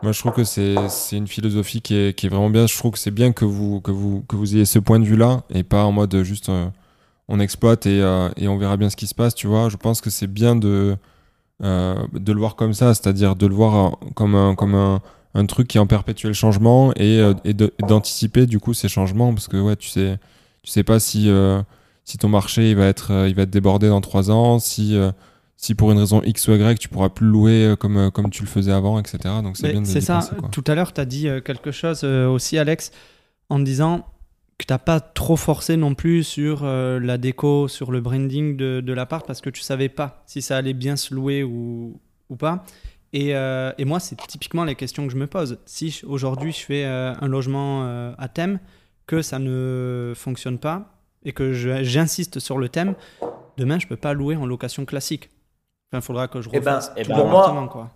Moi, je trouve que c'est une philosophie qui est, qui est, vraiment bien. Je trouve que c'est bien que vous, que, vous, que vous ayez ce point de vue-là et pas en mode juste euh, on exploite et, euh, et, on verra bien ce qui se passe. Tu vois, je pense que c'est bien de, euh, de le voir comme ça, c'est-à-dire de le voir comme un, comme un, un truc qui est en perpétuel changement et, et d'anticiper du coup ces changements parce que ouais, tu sais, tu sais pas si, si ton marché il va, être, il va être débordé dans trois ans, si si pour une raison X ou Y, tu pourras plus louer euh, comme, euh, comme tu le faisais avant, etc. Donc c'est bien de C'est ça. Tout à l'heure, tu as dit euh, quelque chose aussi, Alex, en disant que tu n'as pas trop forcé non plus sur la déco, sur le branding de, de l'appart parce que tu savais pas si ça allait bien se louer ou, ou pas. Et, et moi, c'est typiquement les questions que je me pose. Si aujourd'hui je fais un logement à thème, que ça ne fonctionne pas, et que j'insiste sur le thème, demain, je peux pas louer en location classique. Enfin, il faudra que je eh ben, refasse eh ben, pour moi, quoi.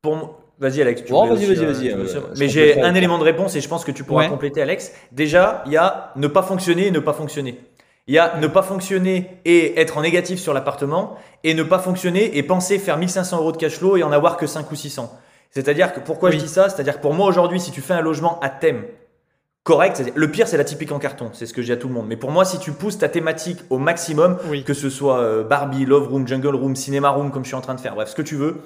Pour Vas-y Alex. Tu vas-y, vas-y, vas-y. Euh, mais j'ai un élément de réponse et je pense que tu pourras compléter Alex. Déjà, il y a ne pas fonctionner et ne pas fonctionner. Il y a ne pas fonctionner et être en négatif sur l'appartement et ne pas fonctionner et penser faire 1500 euros de cash flow et en avoir que 5 ou 600. C'est-à-dire que pourquoi je dis ça? C'est-à-dire que pour moi aujourd'hui, si tu fais un logement à thème correct, le pire c'est la typique en carton, c'est ce que j'ai à tout le monde. Mais pour moi, si tu pousses ta thématique au maximum, que ce soit euh, Barbie, Love Room, Jungle Room, Cinéma Room, comme je suis en train de faire, bref, ce que tu veux,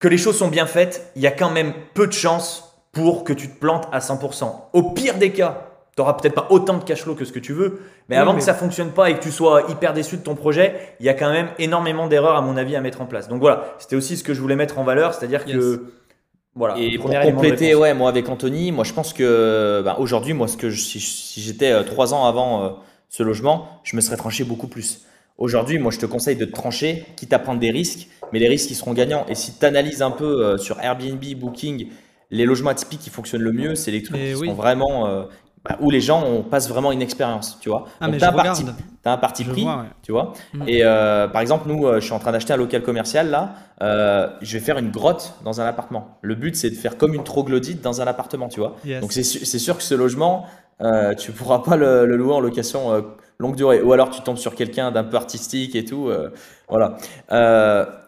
que les choses sont bien faites, il y a quand même peu de chances pour que tu te plantes à 100%. Au pire des cas, tu n'auras peut-être pas autant de cash flow que ce que tu veux, mais avant que ça fonctionne pas et que tu sois hyper déçu de ton projet, il y a quand même énormément d'erreurs à mon avis à mettre en place. Donc voilà, c'était aussi ce que je voulais mettre en valeur, c'est-à-dire que voilà. Et pour compléter, ouais, moi avec Anthony, moi je pense que bah, aujourd'hui, moi ce que si, j'étais euh, trois ans avant euh, ce logement, je me serais tranché beaucoup plus. Aujourd'hui, moi je te conseille de te trancher, quitte à prendre des risques, mais les risques ils seront gagnants. Et si tu analyses un peu euh, sur Airbnb, Booking, les logements atypiques qui fonctionnent le mieux, c'est les trucs qui sont vraiment bah, où les gens on passe vraiment une expérience, tu vois. Ah, tu as, un parti pris, tu vois. Mm. Et euh, par exemple, nous, euh, je suis en train d'acheter un local commercial là. Euh, je vais faire une grotte dans un appartement. Le but, c'est de faire comme une troglodyte dans un appartement, tu vois. Donc c'est sûr que ce logement, tu pourras pas le, louer en location longue durée. Ou alors tu tombes sur quelqu'un d'un peu artistique et tout. voilà.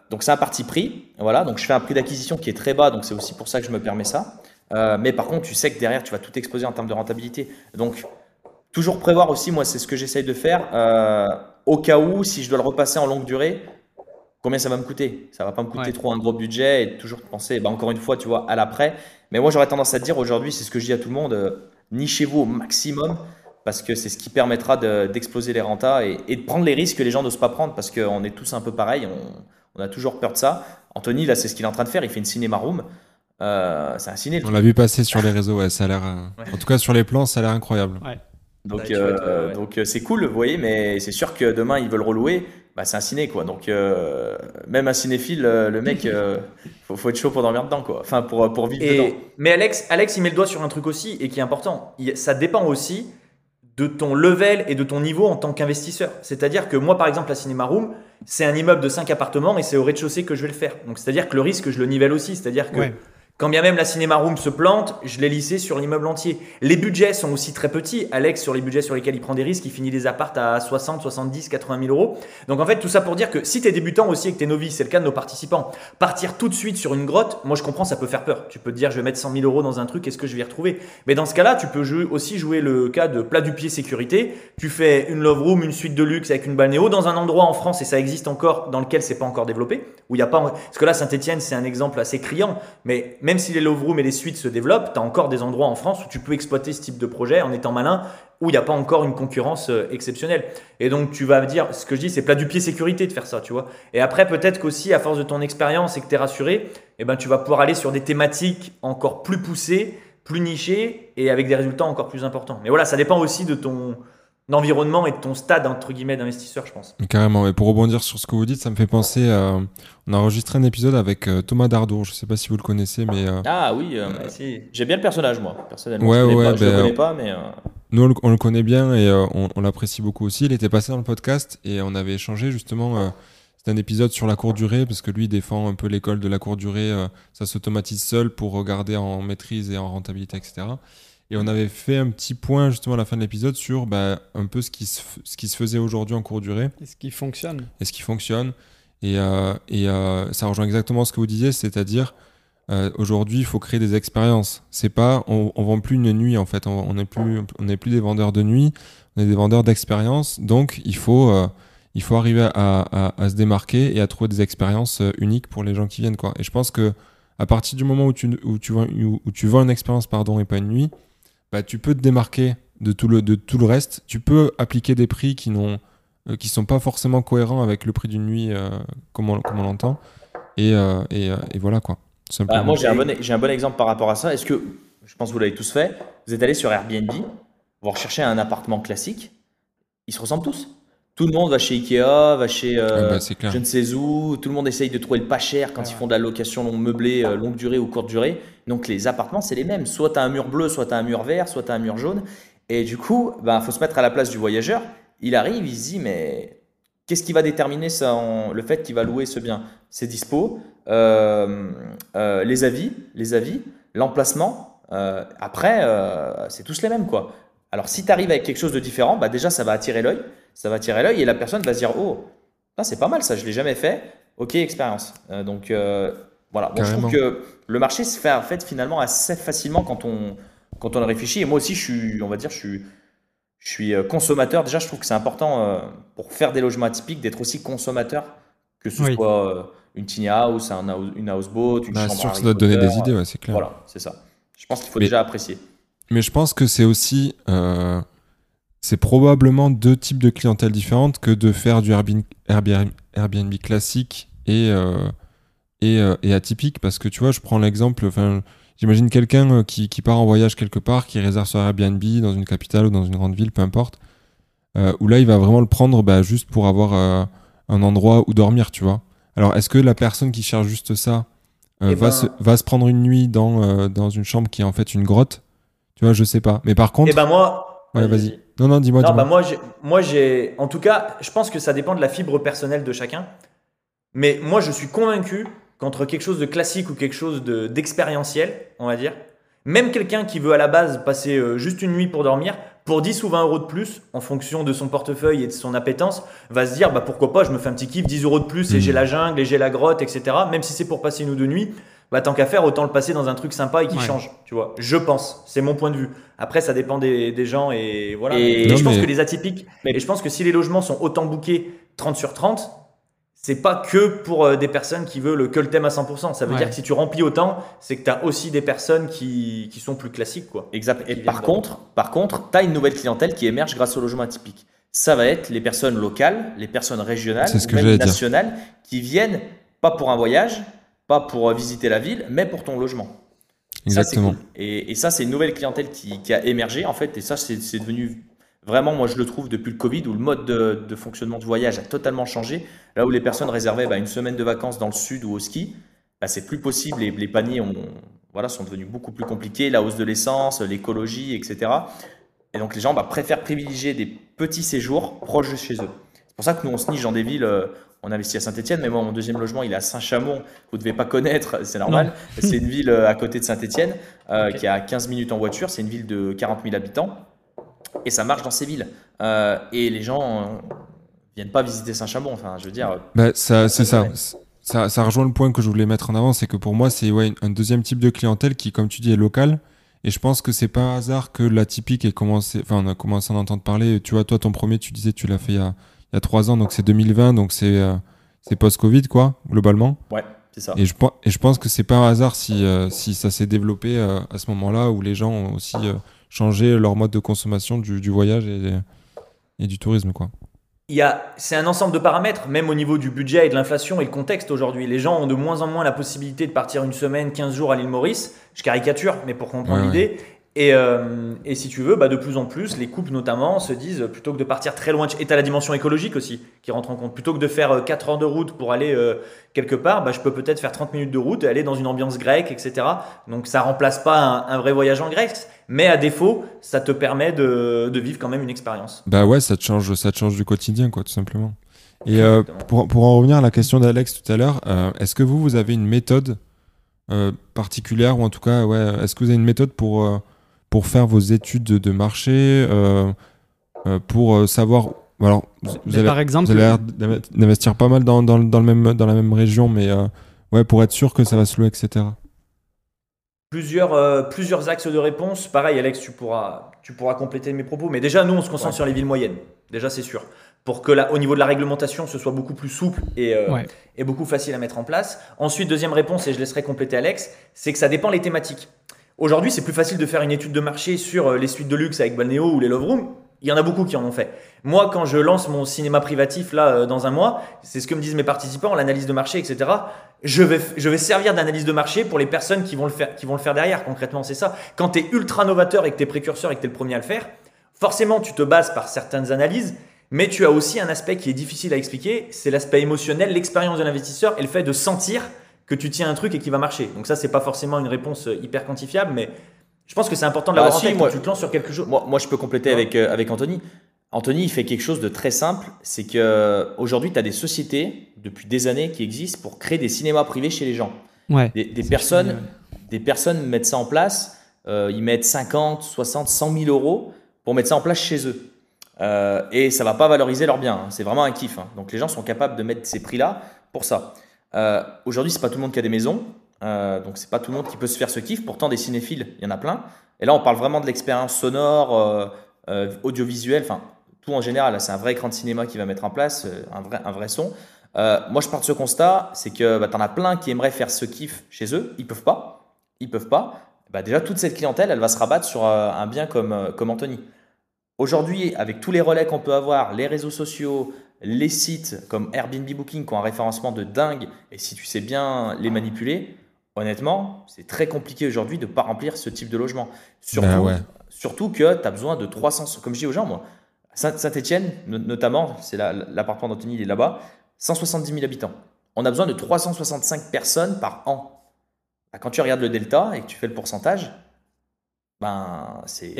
donc c'est un parti pris. Voilà. Donc je fais un prix d'acquisition qui est très bas. Donc c'est aussi pour ça que je me permets ça. Euh, mais par contre, tu sais que derrière, tu vas tout exploser en termes de rentabilité. Donc, toujours prévoir aussi, moi, c'est ce que j'essaye de faire. Euh, au cas où, si je dois le repasser en longue durée, combien ça va me coûter? Ça va pas me coûter trop un gros budget et toujours penser, bah, encore une fois, tu vois, à l'après. Mais moi, j'aurais tendance à te dire aujourd'hui, c'est ce que je dis à tout le monde, euh, nichez-vous au maximum parce que c'est ce qui permettra d'exploser les rentas et, de prendre les risques que les gens n'osent pas prendre parce qu'on est tous un peu pareil, on, on, a toujours peur de ça. Anthony, là, c'est ce qu'il est en train de faire, il fait une cinéma room. Euh, c'est un ciné. On l'a vu passer sur les réseaux, ouais, ça a l'air. Euh, en tout cas, sur les plans, ça a l'air incroyable. Donc, euh, donc c'est cool, vous voyez, mais c'est sûr que demain ils veulent relouer. Bah, c'est un ciné, quoi. Donc, même un cinéphile, le mec, faut, faut, être chaud pour dormir dedans, quoi. Enfin, pour, pour vivre dedans. Mais Alex, Alex, il met le doigt sur un truc aussi et qui est important. ça dépend aussi de ton level et de ton niveau en tant qu'investisseur. C'est-à-dire que moi, par exemple, la Cinéma Room, c'est un immeuble de 5 appartements et c'est au rez-de-chaussée que je vais le faire. Donc, c'est-à-dire que le risque, je le nivelle aussi. C'est-à-dire que quand bien même la cinéma room se plante, je l'ai lissé sur l'immeuble entier. Les budgets sont aussi très petits. Alex, sur les budgets sur lesquels il prend des risques, il finit des appartes à 60, 70, 80 000 euros. Donc en fait, tout ça pour dire que si tu es débutant aussi et que tu es novice, c'est le cas de nos participants, partir tout de suite sur une grotte, moi je comprends, ça peut faire peur. Tu peux te dire, je vais mettre 100 000 euros dans un truc, est-ce que je vais y retrouver? Mais dans ce cas-là, tu peux aussi jouer le cas de plat du pied sécurité. Tu fais une love room, une suite de luxe avec une balnéo dans un endroit en France, et ça existe encore, dans lequel c'est pas encore développé, où il a pas. Parce que là, Saint-Etienne, c'est un exemple assez criant, mais même si les love rooms les suites se développent, tu as encore des endroits en France où tu peux exploiter ce type de projet en étant malin, où il n'y a pas encore une concurrence euh, exceptionnelle. Et donc tu vas me dire, ce que je dis, c'est plat du pied sécurité de faire ça, tu vois. Et après, peut-être qu'aussi, à force de ton expérience et que tu es rassuré, eh ben, tu vas pouvoir aller sur des thématiques encore plus poussées, plus nichées et avec des résultats encore plus importants. Mais voilà, ça dépend aussi de ton, d'environnement et de ton stade entre guillemets d'investisseur, je pense. Carrément. Et pour rebondir sur ce que vous dites, ça me fait penser. À... On a enregistré un épisode avec euh, Thomas Dardour. Je sais pas si vous le connaissez, mais. Euh, ah oui. Euh, J'ai bien le personnage, moi. Personnellement. Ouais, ouais. Pas, je le ben, connais pas, mais. Nous, on le, connaît bien et on, l'apprécie beaucoup aussi. Il était passé dans le podcast et on avait échangé justement. C'est un épisode sur la courte durée parce que lui défend un peu l'école de la courte durée. ça s'automatise seul pour regarder en maîtrise et en rentabilité, etc. Et on avait fait un petit point justement à la fin de l'épisode sur bah, un peu ce qui, se, ce qui se faisait aujourd'hui en cours durée. Et ce qui fonctionne. Et ce qui fonctionne. Et, euh, et euh, ça rejoint exactement ce que vous disiez, c'est-à-dire euh, aujourd'hui il faut créer des expériences. C'est pas, on, on vend plus une nuit en fait, on n'est plus, on n'est plus des vendeurs de nuit, on est des vendeurs d'expérience. Donc il faut, il faut arriver à, à, à, se démarquer et à trouver des expériences uniques pour les gens qui viennent quoi. Et je pense que à partir du moment où tu, où tu, vends, où tu vends une expérience pardon et pas une nuit, bah, tu peux te démarquer de tout le, de tout le reste. Tu peux appliquer des prix qui n'ont euh, qui sont pas forcément cohérents avec le prix d'une nuit euh, comme on, on l'entend. Et, euh, et, et, voilà quoi. Bah, moi j'ai un, bon, j'ai un bon exemple par rapport à ça. Est-ce que, je pense que vous l'avez tous fait, vous êtes allé sur Airbnb, vous recherchez un appartement classique, ils se ressemblent tous. Tout le monde va chez Ikea, va chez euh, bah, je ne sais où. Tout le monde essaye de trouver le pas cher quand ils font de la location longue meublée, euh, longue durée ou courte durée. Donc les appartements, c'est les mêmes. Soit tu as un mur bleu, soit tu as un mur vert, soit tu as un mur jaune. Et du coup, il ben, faut se mettre à la place du voyageur. Il arrive, il se dit, mais qu'est-ce qui va déterminer ça, le fait qu'il va louer ce bien? C'est dispo, euh, euh, les avis, les avis, l'emplacement. Euh, après, c'est tous les mêmes, quoi. Alors, si tu arrives avec quelque chose de différent, bah déjà, ça va attirer l'œil. Ça va attirer l'œil et la personne va se dire, oh, c'est pas mal ça, je l'ai jamais fait. Ok, expérience. donc, voilà. je trouve que le marché se fait en fait finalement assez facilement quand on quand on réfléchit. Et moi aussi, je suis, on va dire, je suis, je suis euh, consommateur. Déjà, je trouve que c'est important euh, pour faire des logements atypiques d'être aussi consommateur, que ce soit euh, une tiny house, une houseboat, une bah, chambre. Sûr que ça doit donner des idées, c'est clair. Voilà, c'est ça. Je pense qu'il faut déjà apprécier. Mais je pense que c'est aussi, c'est probablement deux types de clientèle différentes que de faire du Airbnb, Airbnb, classique et, et, et, atypique. Parce que tu vois, je prends l'exemple, J'imagine quelqu'un euh, qui, part en voyage quelque part, qui réserve sur Airbnb dans une capitale ou dans une grande ville, peu importe, euh, où là il va vraiment le prendre bah, juste pour avoir euh, un endroit où dormir, tu vois. Alors est-ce que la personne qui cherche juste ça eh va, ben se, va se prendre une nuit dans, dans une chambre qui est en fait une grotte? Tu vois, je sais pas. Mais par contre. Eh ben moi. Ouais, vas-y. Non, non, dis-moi. Non, bah moi, moi, j'ai. En tout cas, je pense que ça dépend de la fibre personnelle de chacun. Mais moi, je suis convaincu qu'entre quelque chose de classique ou quelque chose d'expérientiel, on va dire, même quelqu'un qui veut à la base passer euh, juste une nuit pour dormir, pour 10 ou 20 euros de plus, en fonction de son portefeuille et de son appétence, va se dire bah pourquoi pas, je me fais un petit kiff, 10 euros de plus et j'ai mmh. la jungle et j'ai la grotte, etc. Même si c'est pour passer une ou deux nuits, bah tant qu'à faire, autant le passer dans un truc sympa et qui change, tu vois. Je pense, c'est mon point de vue. Après, ça dépend des, gens et voilà. Et, je pense que les atypiques, et je pense que si les logements sont autant bookés 30 sur 30, c'est pas que pour euh, des personnes qui veulent que le thème à 100%. Ça veut dire que si tu remplis autant, c'est que tu as aussi des personnes qui, qui, sont plus classiques. Quoi, exact. Et par contre, par contre, tu as une nouvelle clientèle qui émerge grâce au logement atypique. Ça va être les personnes locales, les personnes régionales, même nationales, qui viennent pas pour un voyage, pas pour euh, visiter la ville, mais pour ton logement. Exactement. et, et, ça, c'est une nouvelle clientèle qui, qui, a émergé, en fait, et ça, c'est devenu Vraiment, moi, je le trouve depuis le Covid, où le mode de, fonctionnement du voyage a totalement changé. Là où les personnes réservaient bah, une semaine de vacances dans le sud ou au ski, bah, c'est plus possible. Les, les paniers ont, voilà, sont devenus beaucoup plus compliqués. La hausse de l'essence, l'écologie, etc. Et donc, les gens bah, préfèrent privilégier des petits séjours proches de chez eux. C'est pour ça que nous, on se niche dans des villes. Euh, on investit à Saint-Etienne, mais moi, mon deuxième logement, il est à Saint-Chamond. Vous ne devez pas connaître, c'est normal. C'est une ville euh, à côté de Saint-Etienne, euh, qui a 15 minutes en voiture. C'est une ville de 40 000 habitants et ça marche dans ces villes. Euh, et les gens euh, viennent pas visiter Saint-Chamond. Enfin, je veux dire. Bah, ça, c'est ça. ça. ça. rejoint le point que je voulais mettre en avant, c'est que pour moi, c'est ouais, un deuxième type de clientèle qui, comme tu dis, est local. Et je pense que c'est pas un hasard que la typique ait commencé, enfin, on a commencé à en entendre parler. Tu vois, toi, ton premier, tu disais, tu l'as fait il y a, il y a trois ans, donc c'est 2020, donc c'est, euh, c'est post-Covid, quoi, globalement. Ouais. C'est Ça. Et je, et je pense que c'est pas un hasard si, si ça s'est développé à ce moment-là où les gens ont aussi changer leur mode de consommation du, du voyage et, et, du tourisme. Quoi. Il y a, c'est un ensemble de paramètres, même au niveau du budget et de l'inflation et le contexte aujourd'hui. Les gens ont de moins en moins la possibilité de partir une semaine, 15 jours à l'île Maurice. Je caricature, mais pour comprendre l'idée. Et, euh, et, si tu veux, bah de plus en plus, les couples notamment se disent plutôt que de partir très loin, et tu as la dimension écologique aussi qui rentre en compte, plutôt que de faire 4 euh, heures de route pour aller euh, quelque part, bah, je peux peut-être faire 30 minutes de route et aller dans une ambiance grecque, etc. Donc ça remplace pas un, vrai voyage en Grèce, mais à défaut, ça te permet de, de, vivre quand même une expérience. Bah ouais, ça te change, ça te change du quotidien, quoi, tout simplement. Et pour, pour, en revenir à la question d'Alex tout à l'heure, est-ce que vous, vous avez une méthode particulière, ou en tout cas, ouais, est-ce que vous avez une méthode pour pour faire vos études de marché, euh, euh, pour euh, savoir. Alors, vous, avez, par exemple, l'air d'investir pas mal dans, dans, dans, le même, dans la même région, mais ouais, pour être sûr que ça va se louer, etc. Plusieurs, plusieurs axes de réponse. Pareil, Alex, tu pourras, tu pourras compléter mes propos. Mais déjà, nous, on se concentre sur les villes moyennes. Déjà, c'est sûr. Pour que, là, au niveau de la réglementation, ce soit beaucoup plus souple et, et beaucoup facile à mettre en place. Ensuite, deuxième réponse, et je laisserai compléter Alex, c'est que ça dépend les thématiques. Aujourd'hui, c'est plus facile de faire une étude de marché sur euh, les suites de luxe avec Balneo ou les Love Room. Il y en a beaucoup qui en ont fait. Moi, quand je lance mon cinéma privatif là euh, dans un mois, c'est ce que me disent mes participants, l'analyse de marché, etc. Je vais, je vais servir d'analyse de marché pour les personnes qui vont le faire, qui vont le faire derrière. Concrètement, c'est ça. Quand tu es ultra novateur et que tu es précurseur et que tu es le premier à le faire, forcément, tu te bases par certaines analyses, mais tu as aussi un aspect qui est difficile à expliquer, c'est l'aspect émotionnel, l'expérience de l'investisseur et le fait de sentir que tu tiens un truc et qui va marcher. Donc ça, c'est pas forcément une réponse euh, hyper quantifiable, mais Je pense que c'est important de l'avoir bah, en tête tu te lances sur quelque chose. Moi, moi je peux compléter avec, euh, avec Anthony. Anthony, il fait quelque chose de très simple. C'est qu'aujourd'hui, tu as des sociétés depuis des années qui existent pour créer des cinémas privés chez les gens. Ouais, des, personnes, des personnes mettent ça en place. Euh, ils mettent 50, 60, 100 000 euros pour mettre ça en place chez eux. Euh, et ça va pas valoriser leurs biens. Hein. C'est vraiment un kiff. Hein. Donc les gens sont capables de mettre ces prix-là pour ça. Euh, Aujourd'hui, c'est pas tout le monde qui a des maisons. Euh, donc c'est pas tout le monde qui peut se faire ce kiff. Pourtant, des cinéphiles, il y en a plein. Et là, on parle vraiment de l'expérience sonore, euh, audiovisuelle, enfin tout en général. C'est un vrai écran de cinéma qui va mettre en place, un vrai, un vrai son. moi, je pars de ce constat, c'est que bah, tu en as plein qui aimeraient faire ce kiff chez eux. Ils peuvent pas. Ils peuvent pas. Bah, déjà, toute cette clientèle, elle va se rabattre sur un bien comme, comme Anthony. Aujourd'hui, avec tous les relais qu'on peut avoir, les réseaux sociaux, les sites comme Airbnb Booking qui ont un référencement de dingue, et si tu sais bien les manipuler, honnêtement, c'est très compliqué aujourd'hui de ne pas remplir ce type de logement. Surtout, ben surtout que tu as besoin de 300, comme je dis aux gens, moi, Saint-Etienne, notamment, c'est l'appartement d'Anthony, il est là-bas, 170 000 habitants. On a besoin de 365 personnes par an. Bah, quand tu regardes le delta et que tu fais le pourcentage, ben c'est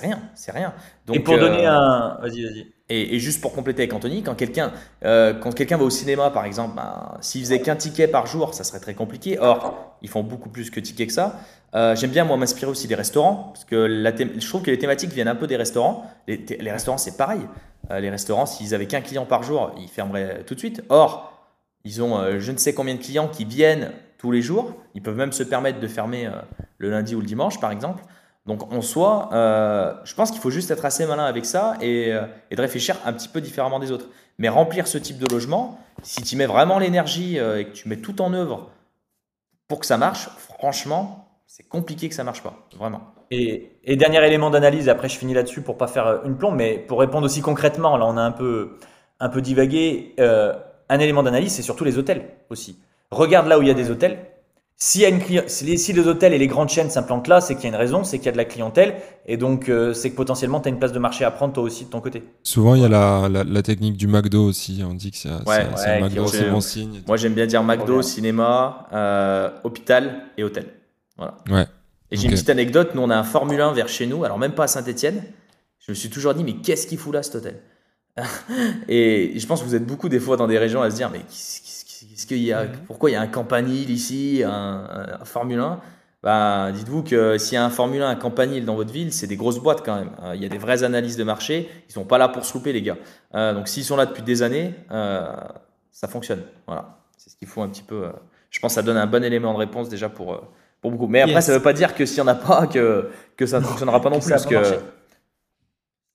rien, c'est rien. Donc, et pour donner euh, un, vas-y, vas-y. Et, juste pour compléter avec Anthony, quand quelqu'un euh, quand va au cinéma par exemple, ben, s'il faisait qu'un ticket par jour, ça serait très compliqué. Or, ils font beaucoup plus que ticket que ça. Euh, j'aime bien moi m'inspirer aussi des restaurants parce que je trouve que les thématiques viennent un peu des restaurants. Les, les restaurants c'est pareil. les restaurants, s'ils avaient qu'un client par jour, ils fermeraient tout de suite. Or, ils ont je ne sais combien de clients qui viennent tous les jours. Ils peuvent même se permettre de fermer le lundi ou le dimanche par exemple. Donc en soi, euh, je pense qu'il faut juste être assez malin avec ça euh, et, de réfléchir un petit peu différemment des autres. Mais remplir ce type de logement, si tu mets vraiment l'énergie euh, et que tu mets tout en œuvre pour que ça marche, franchement, c'est compliqué que ça marche pas, vraiment. Et, dernier élément d'analyse, après je finis là-dessus pour pas faire une plombe, mais pour répondre aussi concrètement, là on a un peu, un peu divagué, un élément d'analyse, c'est surtout les hôtels aussi. Regarde là où il y a des hôtels, si, les, hôtels et les grandes chaînes s'implantent là, c'est qu'il y a une raison, c'est qu'il y a de la clientèle, et donc euh, c'est que potentiellement tu as une place de marché à prendre toi aussi de ton côté. Souvent il y a la, technique du McDo aussi, on dit que c'est un McDo, c'est bon signe. Moi j'aime bien dire McDo, cinéma, euh, hôpital et hôtel. Voilà. Ouais. Et j'ai une petite anecdote, nous on a un Formule 1 vers chez nous, alors même pas à Saint-Etienne, je me suis toujours dit mais qu'est-ce qu'il fout là cet hôtel? *laughs* Et je pense que vous êtes beaucoup des fois dans des régions à se dire mais ce qu'il y a, pourquoi il y a un Campanile ici, un, Formule 1 bah, Dites-vous que s'il y a un Formule 1, un Campanile dans votre ville, c'est des grosses boîtes quand même. Euh, il y a des vraies analyses de marché. Ils sont pas là pour se louper, les gars. Euh, donc s'ils sont là depuis des années, euh, ça fonctionne. Voilà. C'est ce qu'il faut un petit peu. je pense que ça donne un bon élément de réponse déjà pour, pour beaucoup. Mais après, ça ne veut pas dire que s'il n'y en a pas, que, que ça ne fonctionnera pas non plus. Parce que,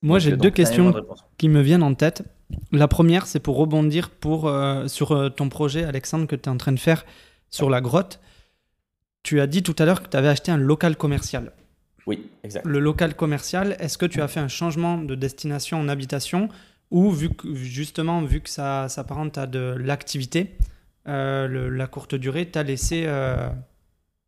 moi, j'ai deux questions qui me viennent en tête. La première, c'est pour rebondir pour, euh, sur euh, ton projet, Alexandre, que tu es en train de faire sur la grotte. Tu as dit tout à l'heure que tu avais acheté un local commercial. Oui, exact. Le local commercial, est-ce que tu as fait un changement de destination en habitation ou vu que, justement, vu que ça s'apparente à de l'activité, euh, la courte durée, tu as laissé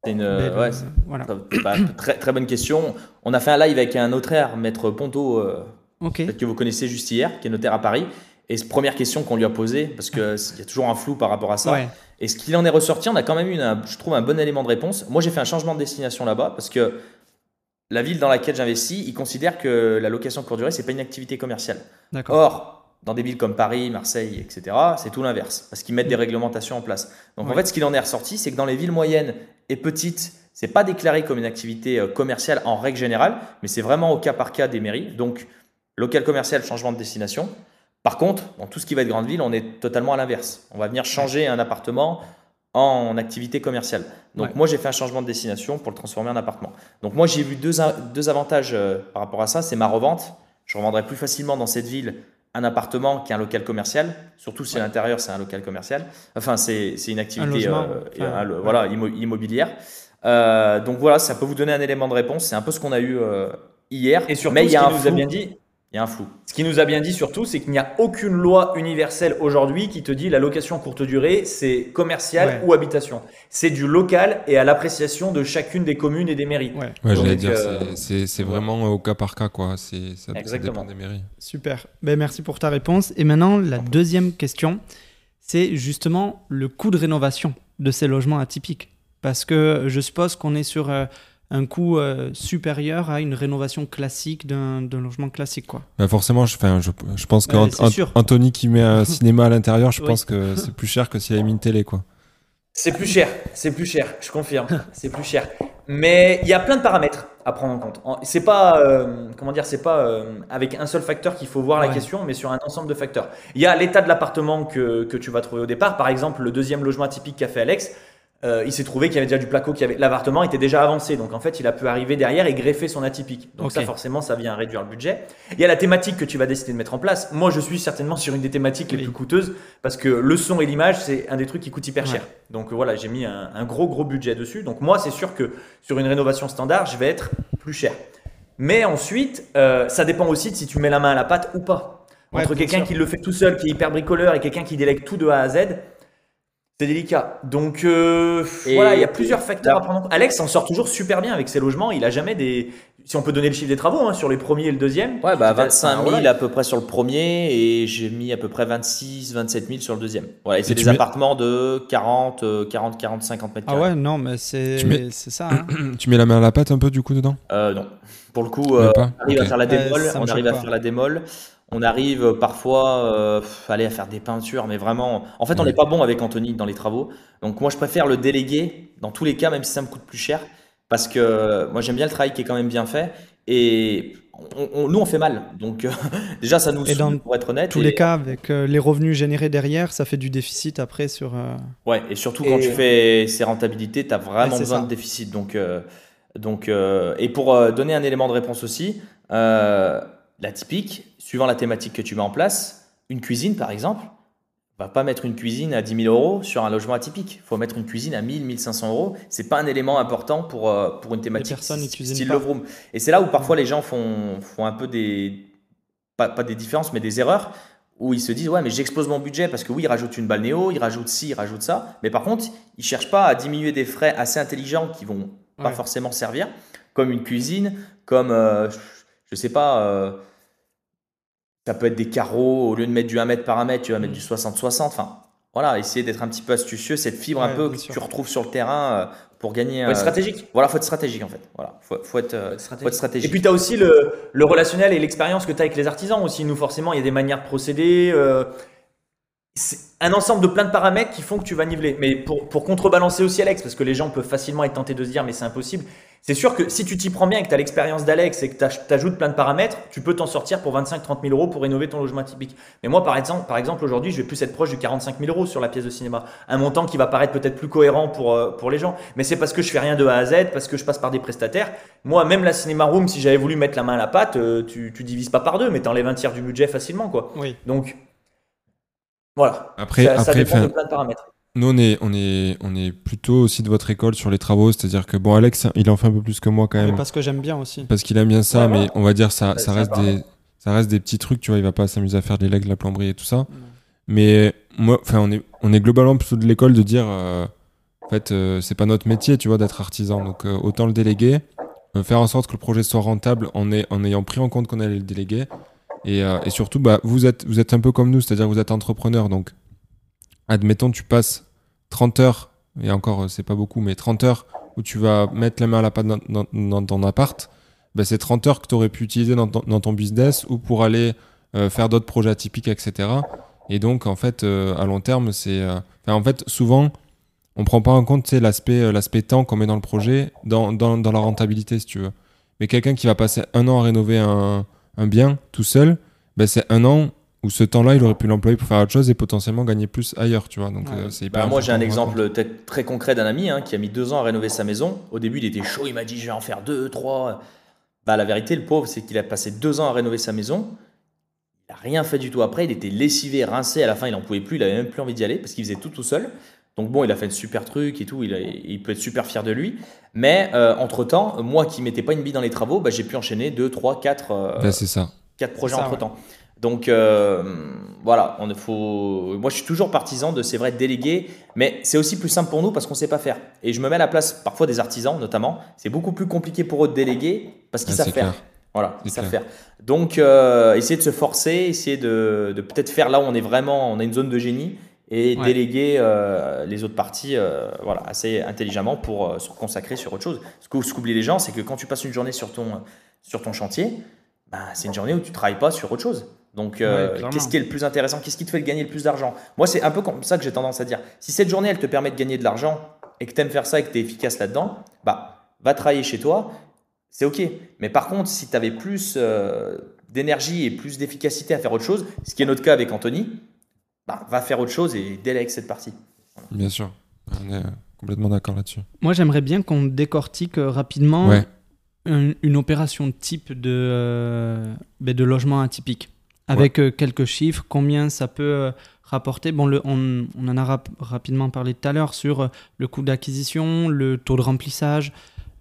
c'est une ouais, voilà. Bah, très, très bonne question. On a fait un live avec un notaire, Maître Ponto, euh, que vous connaissez juste hier, qui est notaire à Paris. Et première question qu'on lui a posée, parce qu'il y a toujours un flou par rapport à ça. Et ce qu'il en est ressorti, on a quand même eu, je trouve, un bon élément de réponse. Moi, j'ai fait un changement de destination là-bas, parce que la ville dans laquelle j'investis, ils considèrent que la location courte durée, c'est pas une activité commerciale. Or, dans des villes comme Paris, Marseille, etc., c'est tout l'inverse, parce qu'ils mettent des réglementations en place. Donc en fait, ce qu'il en est ressorti, c'est que dans les villes moyennes et petites, c'est pas déclaré comme une activité euh, commerciale en règle générale, mais c'est vraiment au cas par cas des mairies. Donc local commercial, changement de destination. Par contre, dans tout ce qui va être grande ville, on est totalement à l'inverse. On va venir changer un appartement en activité commerciale. Donc moi, j'ai fait un changement de destination pour le transformer en appartement. Donc moi, j'ai vu deux, deux avantages euh, par rapport à ça. C'est ma revente. Je revendrai plus facilement dans cette ville un appartement qui est un local commercial, surtout si à l'intérieur c'est un local commercial. Enfin, c'est une activité euh, voilà, immobilière. Euh, donc voilà, ça peut vous donner un élément de réponse. C'est un peu ce qu'on a eu euh, hier. Et surtout, mais il y a un nous a bien dit, il y a un flou. Ce qui nous a bien dit surtout, c'est qu'il n'y a aucune loi universelle aujourd'hui qui te dit la location courte durée, c'est commercial ou habitation. C'est du local et à l'appréciation de chacune des communes et des mairies. Ouais, j'allais dire, euh, c'est vraiment au cas par cas, quoi. Ça, ça dépend des mairies. Super. Ben, merci pour ta réponse. Et maintenant, la deuxième question, c'est justement le coût de rénovation de ces logements atypiques. Parce que je suppose qu'on est sur. Euh, un coût euh, supérieur à une rénovation classique d'un logement classique. Quoi. Bah forcément, je, je, je pense qu'Anthony qui met un *laughs* cinéma à l'intérieur, je pense que c'est plus cher que s'il avait mis une télé. quoi. C'est plus cher, c'est plus cher, je confirme, c'est plus cher. Mais il y a plein de paramètres à prendre en compte. C'est pas, euh, comment dire, c'est pas euh, avec un seul facteur qu'il faut voir la question, mais sur un ensemble de facteurs. Il y a l'état de l'appartement que, que, tu vas trouver au départ. Par exemple, le deuxième logement atypique qu'a fait Alex, euh, il s'est trouvé qu'il y avait déjà du placo, qui avait l'appartement était déjà avancé, donc en fait il a pu arriver derrière et greffer son atypique. Donc ça forcément ça vient réduire le budget. Il y a la thématique que tu vas décider de mettre en place. Moi je suis certainement sur une des thématiques les plus coûteuses parce que le son et l'image c'est un des trucs qui coûte hyper cher. Donc voilà j'ai mis un, gros gros budget dessus. Donc moi c'est sûr que sur une rénovation standard je vais être plus cher. Mais ensuite euh, ça dépend aussi de si tu mets la main à la pâte ou pas. Entre quelqu'un qui le fait tout seul, qui est hyper bricoleur et quelqu'un qui délègue tout de A à Z c'est délicat. Donc euh, voilà, il y a plusieurs facteurs à prendre en compte. Alex s'en sort toujours super bien avec ses logements. Il a jamais des. Si on peut donner le chiffre des travaux hein, sur les premiers et le deuxième. Ouais, bah 25 000 à peu près sur le premier et j'ai mis à peu près 26, 27 000 sur le deuxième. Voilà, et c'est des appartements de 40, 40, 40, 50 mètres carrés. Ah ouais, non, mais c'est mets... ça. Hein. *clears throat* tu mets la main à la pâte un peu du coup dedans? Euh, Non. Pour le coup, euh, on arrive à faire la démol. on arrive à faire la démol. On arrive parfois euh, aller à faire des peintures, mais vraiment. En fait, on n'est pas bon avec Anthony dans les travaux. Donc, moi, je préfère le déléguer dans tous les cas, même si ça me coûte plus cher. Parce que moi, j'aime bien le travail qui est quand même bien fait. Et nous, on fait mal. Donc, *laughs* déjà, ça nous saoule, pour être honnête. tous les cas, avec euh, les revenus générés derrière, ça fait du déficit après sur. Euh, ouais, et surtout quand tu fais ces rentabilités, tu as vraiment besoin de déficit. Donc, donc et pour donner un élément de réponse aussi, la typique, suivant la thématique que tu mets en place, une cuisine par exemple, va pas mettre une cuisine à 10 000 euros sur un logement atypique. Il faut mettre une cuisine à 1000, 1500 euros. C'est pas un élément important pour, euh, pour une thématique style love room. Et c'est là où parfois les gens font, font un peu des, pas, pas des différences, mais des erreurs où ils se disent ouais mais j'explose mon budget parce que oui ils rajoutent une balnéo, ils rajoutent ci, ils rajoutent ça, mais par contre ils cherchent pas à diminuer des frais assez intelligents qui vont pas forcément servir, comme une cuisine, comme euh, je sais pas euh, ça peut être des carreaux, au lieu de mettre du 1 mètre par 1 mètre, tu vas mettre du 60-60. Enfin, voilà, essayer d'être un petit peu astucieux, cette fibre un peu que tu retrouves sur le terrain euh, pour gagner. Faut être euh, stratégique. Voilà, faut être stratégique en fait. Voilà, faut, faut, être, euh, stratégique. Et puis tu as aussi le, le relationnel et l'expérience que tu as avec les artisans aussi. Nous, forcément, il y a des manières de procéder. c'est un ensemble de plein de paramètres qui font que tu vas niveler. Mais pour, pour contrebalancer aussi Alex, parce que les gens peuvent facilement être tentés de se dire mais c'est impossible, c'est sûr que si tu t'y prends bien et que tu as l'expérience d'Alex et que tu ajoutes plein de paramètres, tu peux t'en sortir pour 25-30 000 euros pour rénover ton logement typique. Mais moi, par exemple, par exemple aujourd'hui, je vais plus être proche du 45 000 euros sur la pièce de cinéma. Un montant qui va paraître peut-être plus cohérent pour, euh, pour les gens. Mais c'est parce que je fais rien de A à Z, parce que je passe par des prestataires. Moi, même la cinéma room, si j'avais voulu mettre la main à la pâte, euh, tu, tu divises pas par deux, mais t'enlèves un tiers du budget facilement, quoi. Oui. Donc, voilà. Après, ça, après, dépend de plein de paramètres. Nous, on est, on, est, on est plutôt aussi de votre école sur les travaux, c'est-à-dire que, bon, Alex, il en fait un peu plus que moi quand même. parce que j'aime bien aussi. Parce qu'il aime bien ça, mais on va dire, ça, ça, reste des, ça reste des petits trucs, tu vois, il va pas s'amuser à faire des legs, la plomberie et tout ça. Mais moi, enfin, on est, on est globalement plutôt de l'école de dire, euh, en fait, euh, c'est pas notre métier, tu vois, d'être artisan, donc euh, autant le déléguer, faire en sorte que le projet soit rentable en, est, en ayant pris en compte qu'on allait le déléguer. Et, et surtout, bah, vous, êtes, un peu comme nous, c'est-à-dire vous êtes entrepreneur, donc admettons, tu passes 30 heures, et encore, euh, c'est pas beaucoup, mais 30 heures où tu vas mettre la main à la pâte dans, ton appart, ben c'est 30 heures que tu aurais pu utiliser dans ton, business ou pour aller euh, faire d'autres projets atypiques, etc. Et donc, en fait, euh, à long terme, c'est. en fait, souvent, on prend pas en compte l'aspect l'aspect temps qu'on met dans le projet, dans, dans, la rentabilité, si tu veux. Mais quelqu'un qui va passer un an à rénover un, un bien tout seul, ben c'est un an où ce temps-là, il aurait pu l'employer pour faire autre chose et potentiellement gagner plus ailleurs, tu vois. Donc, euh, c'est bah, moi, j'ai un exemple très concret d'un ami hein, qui a mis deux ans à rénover sa maison. Au début, il était chaud, il m'a dit, je vais en faire deux, trois. Bah, la vérité, le pauvre, c'est qu'il a passé deux ans à rénover sa maison. Il n'a rien fait du tout après. Il était lessivé, rincé. À la fin, il n'en pouvait plus. Il avait même plus envie d'y aller parce qu'il faisait tout tout seul. Donc bon, il a fait un super truc et tout. Il, il peut être super fier de lui. Mais euh, entre temps, moi qui mettais pas une bille dans les travaux, bah, j'ai pu enchaîner deux, trois, quatre. Euh, c'est ça. Quatre projets entre temps. Donc euh, voilà, on faut. Moi, je suis toujours partisan de c'est vrai déléguer, mais c'est aussi plus simple pour nous parce qu'on sait pas faire. Et je me mets à la place parfois des artisans, notamment. C'est beaucoup plus compliqué pour eux de déléguer parce qu'ils savent faire. Voilà, ils savent faire. Donc, euh, essayer de se forcer, essayer de, de peut-être faire là où on est vraiment, on a une zone de génie et déléguer les autres parties voilà, assez intelligemment pour se consacrer sur autre chose. Ce qu'oublient les gens, c'est que quand tu passes une journée sur ton, sur ton chantier, bah, c'est une journée où tu travailles pas sur autre chose. Donc, qu'est-ce qui est le plus intéressant? Qu'est-ce qui te fait gagner le plus d'argent? Moi, c'est un peu comme ça que j'ai tendance à dire. Si cette journée, elle te permet de gagner de l'argent et que tu aimes faire ça et que tu es efficace là-dedans, bah, va travailler chez toi c'est OK. Mais par contre, si tu avais plus euh, d'énergie et plus d'efficacité à faire autre chose, ce qui est notre cas avec Anthony, bah, va faire autre chose et délègue cette partie. Bien sûr, on est complètement d'accord là-dessus. Moi, j'aimerais bien qu'on décortique euh, rapidement une, opération type de, euh, ben, de logement atypique. Avec quelques chiffres, combien ça peut rapporter. Bon, le, on, on, en a rapidement parlé tout à l'heure sur le coût d'acquisition, le taux de remplissage,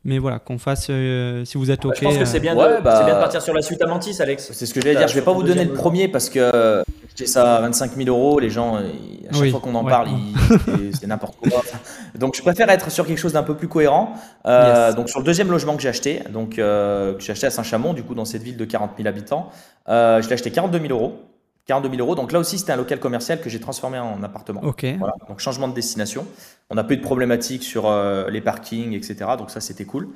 mais voilà, qu'on fasse, euh, si vous êtes OK. je pense que c'est bien, de, bah, bien de partir sur la suite Amantis, Alex. C'est ce que j'allais dire. Je vais pas vous donner le premier parce que j'ai ça à 25 000 euros. Les gens, à chaque fois qu'on en parle, *laughs* c'est n'importe quoi. Donc, je préfère être sur quelque chose d'un peu plus cohérent. Euh, donc, sur le deuxième logement que j'ai acheté, donc euh, que j'ai acheté à Saint-Chamond, du coup, dans cette ville de 40 000 habitants, je l'ai acheté 42 000 euros. 42 000 euros. Donc là aussi, c'était un local commercial que j'ai transformé en appartement. Ok. Voilà. Donc changement de destination. On a peu de problématiques sur euh, les parkings, etc. Donc ça, c'était cool.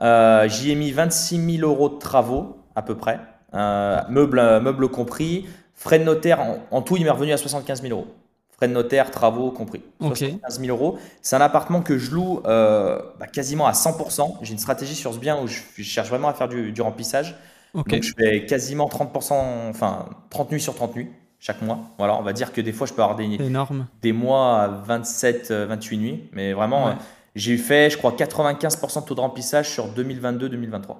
Euh, j'y ai mis 26 000 euros de travaux à peu près, euh, meubles, meubles compris. Frais de notaire, en, tout, il m'est revenu à 75 000 euros. Frais de notaire, travaux compris. 75 000 euros. C'est un appartement que je loue bah, quasiment à 100%. J'ai une stratégie sur ce bien où je, cherche vraiment à faire du, du remplissage. Donc je fais quasiment 30%, enfin 30 nuits sur 30 nuits chaque mois. Voilà, on va dire que des fois je peux avoir des, des mois à 27, 28 euh, nuits. Mais vraiment, j'ai fait, je crois, 95% de taux de remplissage sur 2022-2023.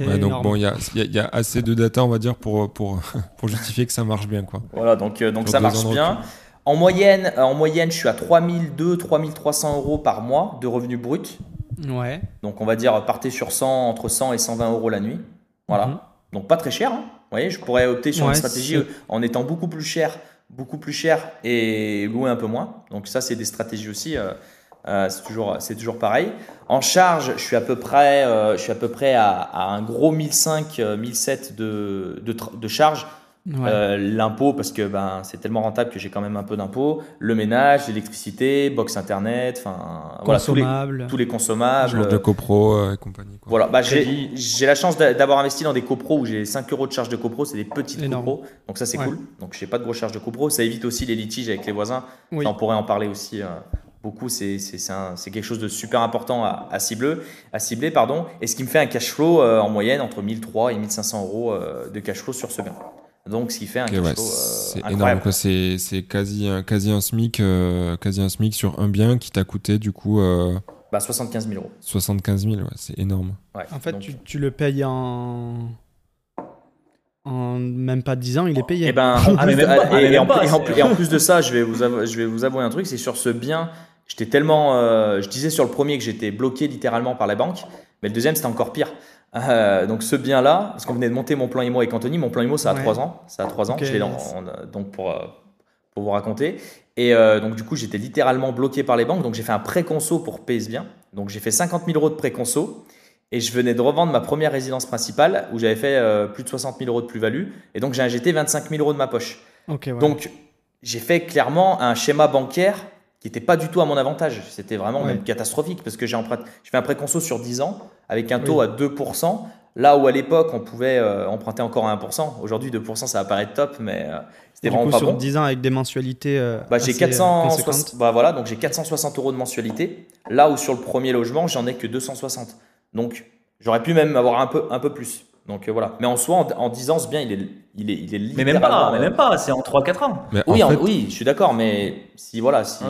Ouais, donc bon, il y a, assez de data, on va dire, pour, pour, *laughs* pour justifier que ça marche bien. Quoi. Voilà, donc, euh, donc ça marche bien. En moyenne, en moyenne, je suis à 3200, 3300 euros par mois de revenus bruts. Ouais. Donc on va dire, partez sur 100, entre 100 et 120 euros la nuit. Voilà. Mhm. Donc pas très cher. Hein. Vous voyez, je pourrais opter sur une stratégie en étant beaucoup plus cher, beaucoup plus cher et louer un peu moins. Donc ça, c'est des stratégies aussi. Euh, euh, c'est toujours, c'est toujours pareil. En charge, je suis à peu près, euh, je suis à peu près à, un gros 1005, 1007 de, de, de charge euh, l'impôt, parce que ben, c'est tellement rentable que j'ai quand même un peu d'impôt. Le ménage, l'électricité, box internet, enfin voilà, tous les, tous les consommables. de copro euh, et compagnie. Voilà, bah, j'ai la chance d'avoir investi dans des copros où j'ai 5 euros de charge de copro, c'est des petites copros, donc ça c'est cool. Donc j'ai pas de grosse charge de copro, ça évite aussi les litiges avec les voisins. on pourrait en parler aussi. Euh, beaucoup, c'est quelque chose de super important à, à, cibler, à cibler. Pardon, et ce qui me fait un cash flow en moyenne entre 1300 et 1500 euros de cash flow sur ce bien. Donc, ce qui fait un euh, C'est énorme. C'est quasi, quasi, un SMIC, euh, quasi un SMIC sur un bien qui t'a coûté du coup. Euh, bah, 75 000 euros. 75 000, ouais, c'est énorme. en fait, tu, tu, le payes en. En même pas 10 ans, il est payé. *laughs* Et, ben, et, en, plus de ça, je vais vous avouer, je vais vous avouer un truc c'est sur ce bien, j'étais tellement. je disais sur le premier que j'étais bloqué littéralement par la banque, mais le deuxième, c'était encore pire. Euh, donc ce bien-là, parce qu'on venait de monter mon plan IMO avec Anthony, mon plan IMO ça a 3 ans, ça a 3 ans, je donc pour, euh, pour vous raconter. Et euh, donc du coup j'étais littéralement bloqué par les banques, donc j'ai fait un pré-conso pour payer ce bien. Donc j'ai fait 50 000 euros de pré-conso et je venais de revendre ma première résidence principale où j'avais fait plus de 60 000 euros de plus-value et donc j'ai injecté 25 000 euros de ma poche. Donc j'ai fait clairement un schéma bancaire qui n'était pas du tout à mon avantage. C'était vraiment même catastrophique parce que j'ai fait un pré-conso sur 10 ans avec un taux à 2%, là où à l'époque on pouvait euh, emprunter encore à 1%. Aujourd'hui 2% ça va paraître top, mais euh, c'était vraiment coup, pas sur 10 ans avec des mensualités. Euh, bah, j'ai 460, bah, voilà, donc j'ai 460 euros de mensualité, là où sur le premier logement j'en ai que 260. Donc j'aurais pu même avoir un peu, un peu plus. Donc voilà. Mais en soi, en, 10 ans, ce bien, il est, il est, il est Mais même pas, mais même pas, c'est en 3-4 ans. oui, oui, je suis d'accord, mais si voilà, si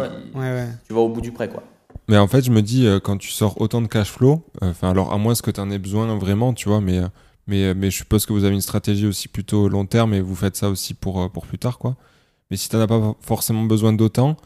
tu vas au bout du prêt, quoi. Mais en fait, je me dis, euh, quand tu sors autant de cash flow, euh, enfin, alors à moins que tu en aies besoin vraiment, tu vois, mais, euh, mais, mais je suppose que vous avez une stratégie aussi plutôt long terme et vous faites ça aussi pour, pour plus tard, quoi. Mais si tu n'en as pas forcément besoin d'autant,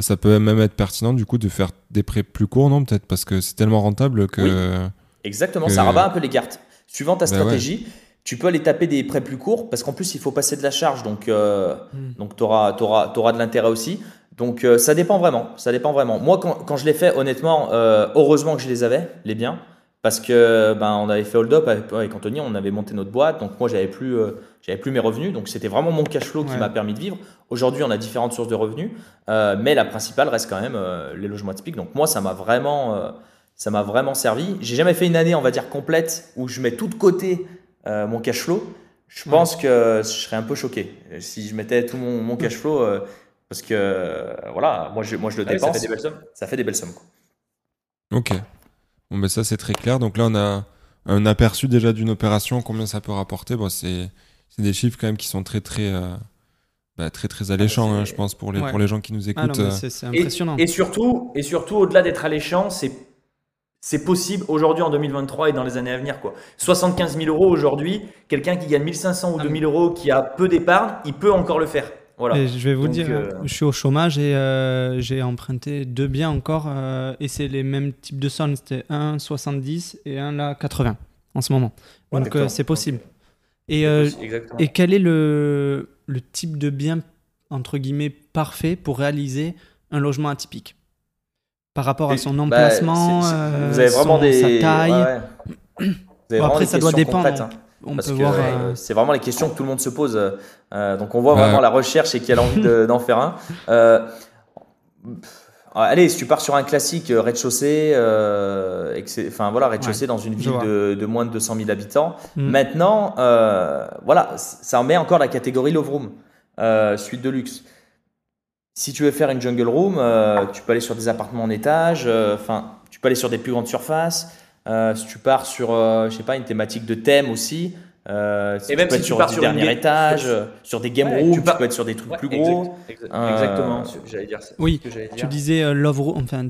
ça peut même être pertinent du coup de faire des prêts plus courts, non Peut-être parce que c'est tellement rentable que. Exactement, ça rabat un peu les cartes. Suivant ta ben stratégie, tu peux aller taper des prêts plus courts parce qu'en plus, il faut passer de la charge. Donc, hmm. donc tu auras, auras, auras, de l'intérêt aussi. Donc euh, ça dépend vraiment, ça dépend vraiment. Moi, quand, je l'ai fait, honnêtement, euh, heureusement que je les avais, les biens, parce que ben, on avait fait hold up avec, Anthony, on avait monté notre boîte, donc moi j'avais plus, euh, j'avais plus mes revenus, donc c'était vraiment mon cash flow qui m'a permis de vivre. Aujourd'hui, on a différentes sources de revenus, euh, mais la principale reste quand même euh, les logements typiques. Donc moi, ça m'a vraiment, ça m'a vraiment servi. J'ai jamais fait une année, on va dire complète, où je mets tout de côté mon cash flow. Je pense que je serais un peu choqué si je mettais tout mon, mon cash flow, parce que voilà, moi je, moi je le dépense. ça fait des belles sommes. Ça fait des belles sommes. Quoi. Ok. Bon, ben ça, c'est très clair. Donc là, on a un aperçu déjà d'une opération, combien ça peut rapporter? Bon, c'est des chiffres quand même qui sont très, très, euh, bah, très, très alléchants, hein, je pense, pour les, pour les gens qui nous ah écoutent. Euh. c'est impressionnant. Et, surtout, et surtout au-delà d'être alléchant, c'est c'est possible aujourd'hui en 2023 et dans les années à venir. Quoi. 75 000 euros aujourd'hui, quelqu'un qui gagne 1500 ou 2000 ah euros, qui a peu d'épargne, il peut encore le faire je vais vous dire, euh, je suis au chômage et euh, j'ai emprunté deux biens encore euh, et c'est les mêmes types de sommes. C'était un 70 et un là 80 en ce moment. Donc c'est possible. Et, et quel est le, le type de bien entre guillemets parfait pour réaliser un logement atypique? Par rapport à son bah, emplacement, vous avez vraiment des... sa taille. après, ça doit dépendre. Hein. Parce que euh, c'est vraiment les questions que tout le monde se pose. Euh, donc on voit vraiment la recherche et qui a l'envie *laughs* d'en faire un. Euh, allez, si tu pars sur un classique rez-de-chaussée, enfin voilà, rez-de-chaussée dans une ville de, moins de 200 000 habitants. Mm. Maintenant, voilà, ça en met encore la catégorie Love Room, suite de luxe. Si tu veux faire une jungle room, tu peux aller sur des appartements en étage, enfin, tu peux aller sur des plus grandes surfaces. Euh, si tu pars sur, euh, je sais pas, une thématique de thème aussi, euh, et même si tu pars sur dernier étage, sur des game rooms, tu, peux être sur des trucs plus gros. exactement, j'allais dire ça. Oui, tu disais Love Room, enfin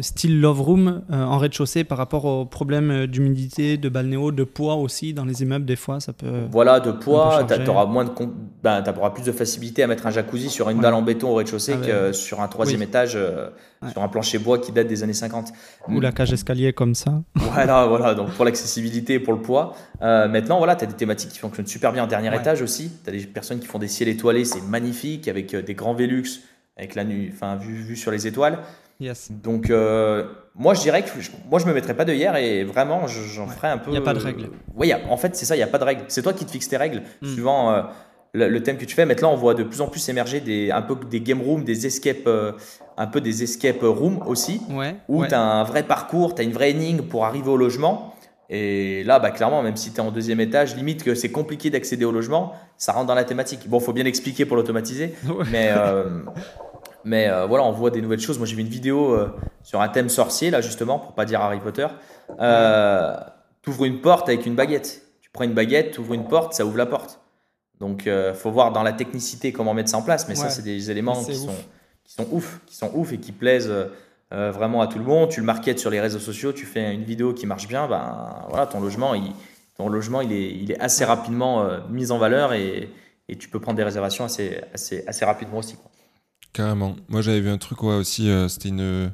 style love room euh, en rez-de-chaussée par rapport aux problèmes euh, d'humidité, de balnéo, de poids aussi dans les immeubles des fois ça peut voilà de poids tu auras moins de ben, plus de facilité à mettre un jacuzzi sur une dalle en béton au rez-de-chaussée ah que sur un troisième étage euh, sur un plancher bois qui date des années 50 ou la cage escalier comme ça. Voilà voilà donc pour l'accessibilité et pour le poids. Maintenant voilà tu as des thématiques qui fonctionnent super bien en dernier étage aussi. Tu as des personnes qui font des ciels étoilés c'est magnifique avec des grands Velux avec la nuit enfin vue, vue sur les étoiles donc, euh, moi, je dirais que je, moi, je me mettrais pas de hier et vraiment, j'en ferais un peu. Il n'y a pas de règles. Oui, en fait, c'est ça, il n'y a pas de règles. C'est toi qui te fixes tes règles hmm. suivant euh, le, thème que tu fais. Maintenant, on voit de plus en plus émerger des, un peu des game rooms, des escape, euh, un peu des escape rooms aussi, où tu as un vrai parcours, tu as une vraie énigme pour arriver au logement. Et là, bah, clairement, même si tu es en deuxième étage, limite que c'est compliqué d'accéder au logement, ça rentre dans la thématique. Bon, il faut bien l'expliquer pour l'automatiser, *laughs* mais mais euh, voilà, on voit des nouvelles choses. Moi, j'ai vu une vidéo euh, sur un thème sorcier, là, justement, pour pas dire Harry Potter. Euh, tu ouvres une porte avec une baguette. Tu prends une baguette, tu ouvres une porte, ça ouvre la porte. Donc, il faut voir dans la technicité comment mettre ça en place. Mais ça, c'est des éléments qui sont, qui sont ouf, qui sont ouf et qui plaisent vraiment à tout le monde. Tu le marketes sur les réseaux sociaux, tu fais une vidéo qui marche bien, ben voilà, ton logement, il, ton logement, il est, il est assez rapidement mis en valeur et, et, tu peux prendre des réservations assez, assez, assez rapidement aussi. Quoi. Carrément. Moi, j'avais vu un truc ouais, aussi, euh, c'était une,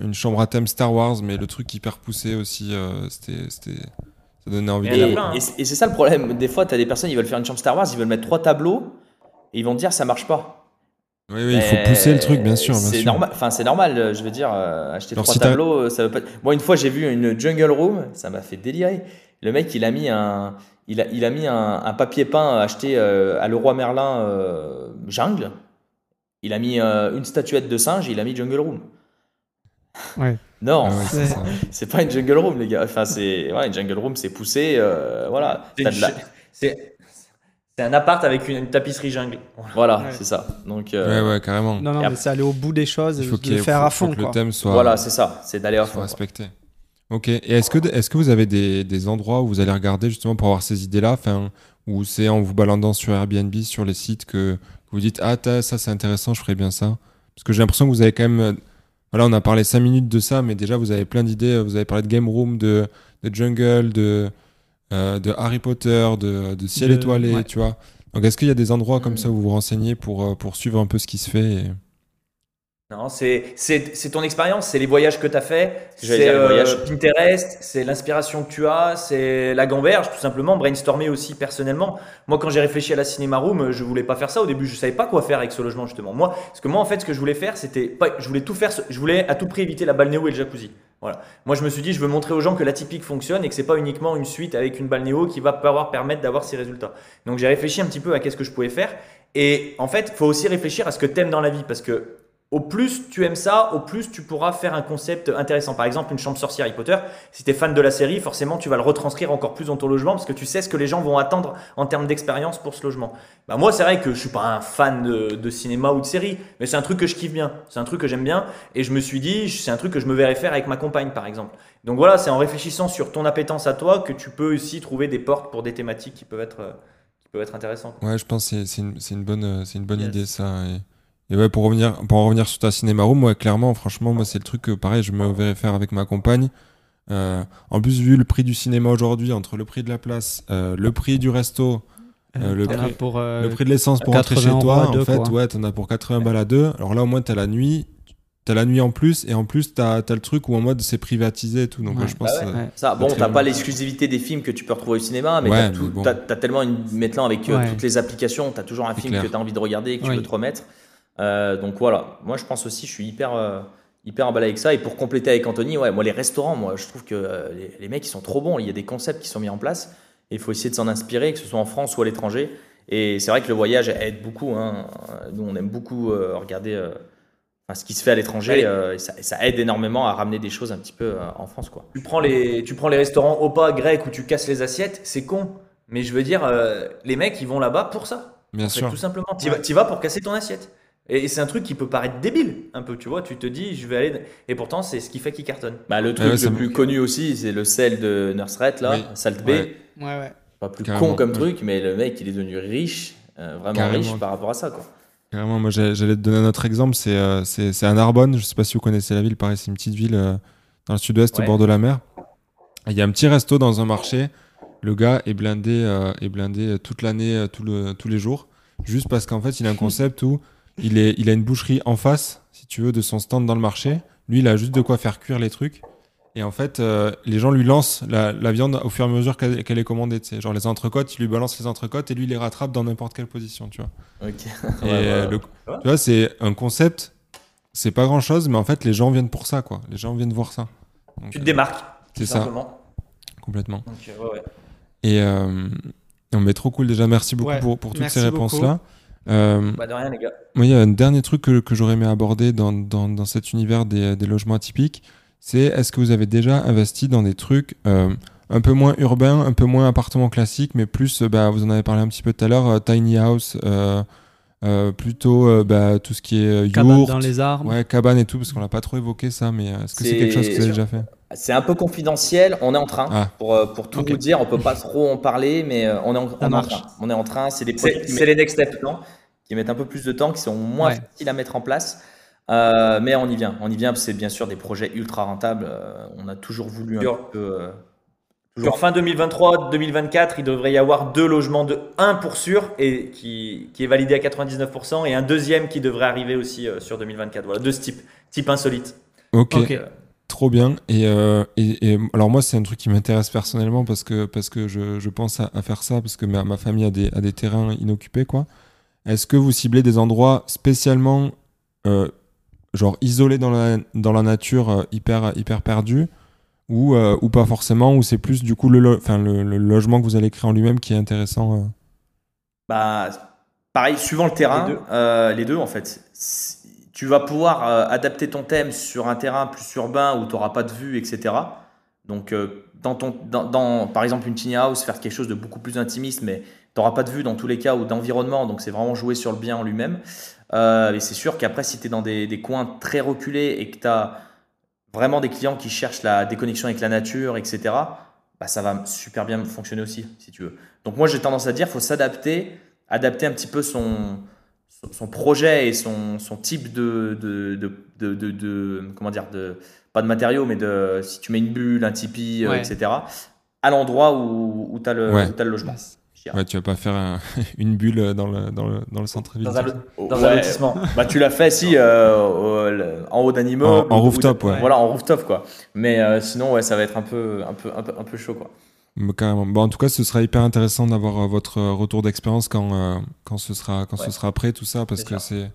une chambre à thème Star Wars, mais le truc hyper poussé aussi, euh, c'était, c'était, ça donnait envie et, de et, et c'est ça le problème. Des fois, tu as des personnes, ils veulent faire une chambre Star Wars, ils veulent mettre trois tableaux et ils vont dire ça marche pas. Oui, oui, il faut pousser le truc, bien sûr. c'est normal. Enfin, c'est normal. Je veux dire, euh, acheter trois tableaux, ça veut pas. Moi, une fois, j'ai vu une jungle room, ça m'a fait délirer. Le mec, il a mis un, il a, il a mis un, un papier peint acheté à Leroy Merlin jungle. Il a mis euh, une statuette de singe et il a mis Jungle Room. Ouais. Non, ah *laughs* c'est pas une Jungle Room, les gars. Enfin, c'est ouais, une Jungle Room, c'est poussé. Euh, voilà. C'est un appart avec une, tapisserie jungle. *laughs* Voilà, c'est ça. Donc, euh, ouais, ouais, carrément. Non, non, mais c'est aller au bout des choses il faut et le faire à fond. le thème soit. Voilà, c'est ça. C'est d'aller à fond. respecter. Ok. Et est-ce que, est que vous avez des, des, endroits où vous allez regarder justement pour avoir ces idées-là? Enfin, Ou c'est en vous baladant sur Airbnb, sur les sites que, vous dites ah ça c'est intéressant, je ferais bien ça Parce que j'ai l'impression que vous avez quand même euh, voilà, on a parlé 5 minutes de ça, mais déjà vous avez plein d'idées. Vous avez parlé de Game Room, de, de Jungle, de, euh, de Harry Potter, de, de Ciel étoilé, tu vois. Donc est-ce qu'il y a des endroits comme mm. ça où vous vous renseignez pour, euh, pour suivre un peu ce qui se fait non, c'est ton expérience, c'est les voyages que tu as fait, c'est euh, Pinterest, c'est l'inspiration que tu as, c'est la gamberge, tout simplement, brainstormer aussi personnellement. Moi, quand j'ai réfléchi à la cinéma room, je voulais pas faire ça au début, je savais pas quoi faire avec ce logement justement. Moi, parce que moi, en fait, ce que je voulais faire, c'était pas, je voulais tout faire, je voulais à tout prix éviter la balnéo et le jacuzzi. Voilà. Moi, je me suis dit, je veux montrer aux gens que l'atypique fonctionne et que c'est pas uniquement une suite avec une balnéo qui va pouvoir permettre d'avoir ces résultats. Donc, j'ai réfléchi un petit peu à qu'est-ce que je pouvais faire. Et en fait, il faut aussi réfléchir à ce que tu aimes dans la vie parce que au plus tu aimes ça, au plus tu pourras faire un concept intéressant. Par exemple, une chambre sorcière Harry Potter, si tu es fan de la série, forcément tu vas le retranscrire encore plus dans ton logement parce que tu sais ce que les gens vont attendre en termes d'expérience pour ce logement. Bah moi, c'est vrai que je suis pas un fan de, cinéma ou de série, mais c'est un truc que je kiffe bien, c'est un truc que j'aime bien et je me suis dit, c'est un truc que je me verrais faire avec ma compagne par exemple. Donc voilà, c'est en réfléchissant sur ton appétence à toi que tu peux aussi trouver des portes pour des thématiques qui peuvent être, qui peuvent être intéressantes. Ouais, je pense que c'est une, une, bonne, une bonne idée ça. Et... Et ouais, pour revenir, pour en revenir sur ta cinéma room, moi, clairement, franchement, moi, c'est le truc que, pareil, je me verrais faire avec ma compagne. Euh, en plus, vu le prix du cinéma aujourd'hui, entre le prix de la place, euh, le prix du resto, euh, le, prix, pour, le, prix, de l'essence pour rentrer chez toi, en fait, ouais, t'en as pour 80 balles à deux. Alors là, au moins, t'as la nuit, t'as la nuit en plus, et en plus, t'as as le truc où en mode c'est privatisé et tout. Donc, je pense. Bah ça, bon, t'as pas l'exclusivité des films que tu peux retrouver au cinéma, mais t'as as, tellement une. Maintenant, avec toutes les applications, t'as toujours un film que t'as envie de regarder et que tu peux te remettre. Euh, donc voilà, moi je pense aussi, je suis hyper, euh, hyper emballé avec ça. Et pour compléter avec Anthony, ouais, moi les restaurants, moi je trouve que euh, les, mecs ils sont trop bons. Il y a des concepts qui sont mis en place. Et il faut essayer de s'en inspirer, que ce soit en France ou à l'étranger. Et c'est vrai que le voyage aide beaucoup. Hein. Nous on aime beaucoup regarder ce qui se fait à l'étranger. Ça, ça, aide énormément à ramener des choses un petit peu en France. Quoi. Tu, prends les, tu prends les restaurants opa grecs où tu casses les assiettes, c'est con. Mais je veux dire, les mecs ils vont là-bas pour ça. Bien sûr. tout simplement. Tu vas, vas pour casser ton assiette. Et c'est un truc qui peut paraître débile, un peu, tu vois. Tu te dis, je vais aller. Et pourtant, c'est ce qui fait qu'il cartonne. Bah, le truc le plus connu aussi, c'est le sel de Nurserat, là, Salt Bay. Ouais, ouais. Pas plus con comme truc, mais le mec, il est devenu riche, euh, vraiment riche par rapport à ça, quoi. Carrément, moi, j'allais te donner un autre exemple. C'est euh, c'est à Narbonne. Je sais pas si vous connaissez la ville. Pareil, c'est une petite ville euh, dans le sud-ouest, au bord de la mer. Il y a un petit resto dans un marché. Le gars est blindé, est blindé toute l'année, tout le, tous les jours. Juste parce qu'en fait, il a un *laughs* concept où il, est, il a une boucherie en face, si tu veux, de son stand dans le marché. Lui, il a juste de quoi faire cuire les trucs. Et en fait, euh, les gens lui lancent la, viande au fur et à mesure qu'elle est commandée. Genre les entrecôtes, il lui balance les entrecôtes et lui, il les rattrape dans n'importe quelle position, tu vois. Ok. *laughs* Et tu vois, c'est un concept, c'est pas grand chose, mais en fait, les gens viennent pour ça, quoi. Les gens viennent voir ça. tu te démarques. C'est ça. Complètement. Et euh, on met trop cool déjà. Merci beaucoup pour, pour toutes ces réponses-là. Euh, bah de rien, les gars. il y a un dernier truc que, que j'aurais aimé aborder dans, dans, dans, cet univers des, des logements atypiques. C'est est-ce que vous avez déjà investi dans des trucs euh, un peu moins urbains, un peu moins appartements classiques, mais plus, bah, vous en avez parlé un petit peu tout à l'heure, euh, tiny house, plutôt bah, tout ce qui est cabane dans les arbres. Ouais, cabane et tout, parce qu'on l'a pas trop évoqué ça, mais est-ce que c'est quelque chose que vous avez déjà fait? c'est un peu confidentiel, on est en train. Ah. Pour, pour tout vous dire, on peut pas trop en parler, mais on est en, on est en train. On est en train, c'est des C'est les next steps. Non qui mettent un peu plus de temps, qui sont moins faciles à mettre en place. Euh, mais on y vient, on y vient, c'est bien sûr des projets ultra rentables. Euh, on a toujours voulu un peu. Euh, toujours... fin 2023-2024, il devrait y avoir deux logements de 1 pour sûr et qui, qui, est validé à 99% et un deuxième qui devrait arriver aussi sur 2024. Voilà, de ce type, type insolite. Ok. Trop bien. Et, et, alors moi, c'est un truc qui m'intéresse personnellement parce que, parce que je, je pense à, faire ça, parce que ma, ma famille a des, a des terrains inoccupés. quoi. Est-ce que vous ciblez des endroits spécialement euh, genre isolés dans la, dans la nature, euh, hyper, hyper perdus ou, euh, ou pas forcément Ou c'est plus du coup le, le, logement que vous allez créer en lui-même qui est intéressant bah, Pareil, suivant le terrain, les deux, en fait. Tu vas pouvoir adapter ton thème sur un terrain plus urbain où tu n'auras pas de vue, etc. Donc, dans ton, dans, par exemple, une tiny house, faire quelque chose de beaucoup plus intimiste, mais tu n'auras pas de vue dans tous les cas ou d'environnement, donc c'est vraiment jouer sur le bien en lui-même. Euh, et c'est sûr qu'après, si tu es dans des, coins très reculés et que tu as vraiment des clients qui cherchent la déconnexion avec la nature, etc., bah, ça va super bien fonctionner aussi, si tu veux. Donc moi, j'ai tendance à dire, faut s'adapter, adapter un petit peu son, son projet et son, son type de, de, de, de, comment dire, de, pas de matériaux, mais de, si tu mets une bulle, un tipi, euh, etc., à l'endroit où, où tu as, as, le logement. Ouais, tu vas pas faire *laughs* une bulle dans le, dans le, dans le centre-ville. Dans, un, dans un lotissement. bah, tu l'as fait, si, euh, en haut d'un immeuble. En, rooftop, ouais. Voilà, en rooftop, quoi. Mais euh, sinon, ouais, ça va être un peu, un peu, un peu, un peu chaud, quoi. Carrément. Bon, en tout cas, ce sera hyper intéressant d'avoir euh, votre retour d'expérience quand, quand, ce sera, quand ce sera prêt, tout ça, parce que c'est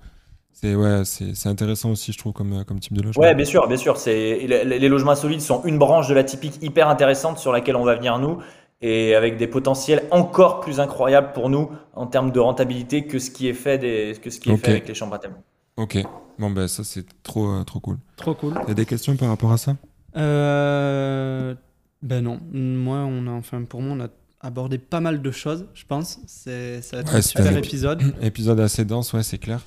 C'est ouais, c'est intéressant aussi, je trouve, comme, comme type de logement. Ouais, bien sûr, bien sûr. Les, les logements solides sont une branche de la typique hyper intéressante sur laquelle on va venir nous et avec des potentiels encore plus incroyables pour nous en termes de rentabilité que ce qui est fait, des, que ce qui est fait avec les chambres à thème. Ok, bon ben ça c'est trop, euh, trop cool. Trop cool. Il y a des questions par rapport à ça? Euh, Ben non, moi on a, enfin pour moi on a abordé pas mal de choses, je pense. C'est ça va être un super épisode. *clears throat* Épisode assez dense, ouais, c'est clair.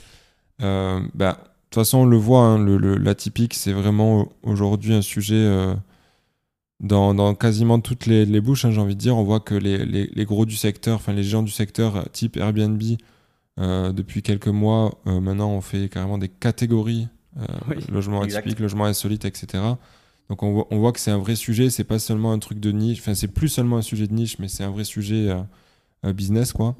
Euh, bah, de toute façon, on le voit, hein, le, l'atypique, c'est vraiment aujourd'hui un sujet euh, dans, dans, quasiment toutes les, les bouches, hein, j'ai envie de dire. On voit que les, les, les, gros du secteur, enfin les gens du secteur type Airbnb, euh, depuis quelques mois, euh, maintenant, on fait carrément des catégories euh, logement atypique, logement insolite, etc. Donc on voit, on voit que c'est un vrai sujet, c'est pas seulement un truc de niche, enfin c'est plus seulement un sujet de niche, mais c'est un vrai sujet business quoi.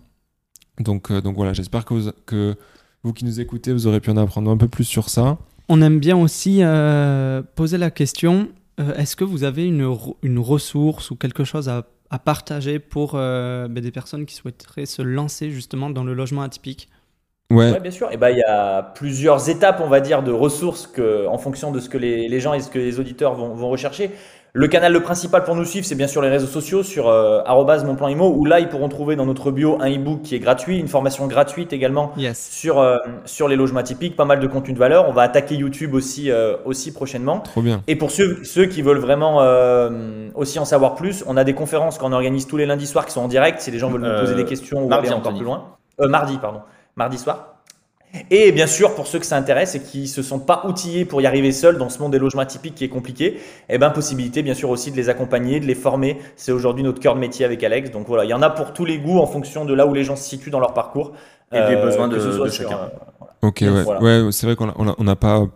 Donc, donc voilà, j'espère que vous, que vous qui nous écoutez, vous aurez pu en apprendre un peu plus sur ça. On aime bien aussi poser la question, est-ce que vous avez une, une ressource ou quelque chose à à partager pour euh, ben, des personnes qui souhaiteraient se lancer justement dans le logement atypique? Ouais. bien sûr. Et ben, il y a plusieurs étapes, on va dire, de ressources que, en fonction de ce que les, les gens et ce que les auditeurs vont, vont rechercher. Le canal le principal pour nous suivre, c'est bien sûr les réseaux sociaux sur euh, @monplanimo où là ils pourront trouver dans notre bio un e-book qui est gratuit, une formation gratuite également sur euh, sur les logements typiques, pas mal de contenu de valeur. On va attaquer YouTube aussi euh, aussi prochainement. Trop bien. Et pour ceux ceux qui veulent vraiment euh, aussi en savoir plus, on a des conférences qu'on organise tous les lundis soirs qui sont en direct. Si les gens veulent nous poser des questions ou aller encore plus loin. mardi pardon, mardi soir. Et bien sûr, pour ceux que ça intéresse et qui se sont pas outillés pour y arriver seuls dans ce monde des logements atypiques qui est compliqué, eh ben possibilité bien sûr aussi de les accompagner, de les former. C'est aujourd'hui notre cœur de métier avec Alex. Donc voilà, il y en a pour tous les goûts en fonction de là où les gens se situent dans leur parcours et des euh, besoins de, chacun. Euh, ok, ouais, ouais c'est vrai qu'on n'a pas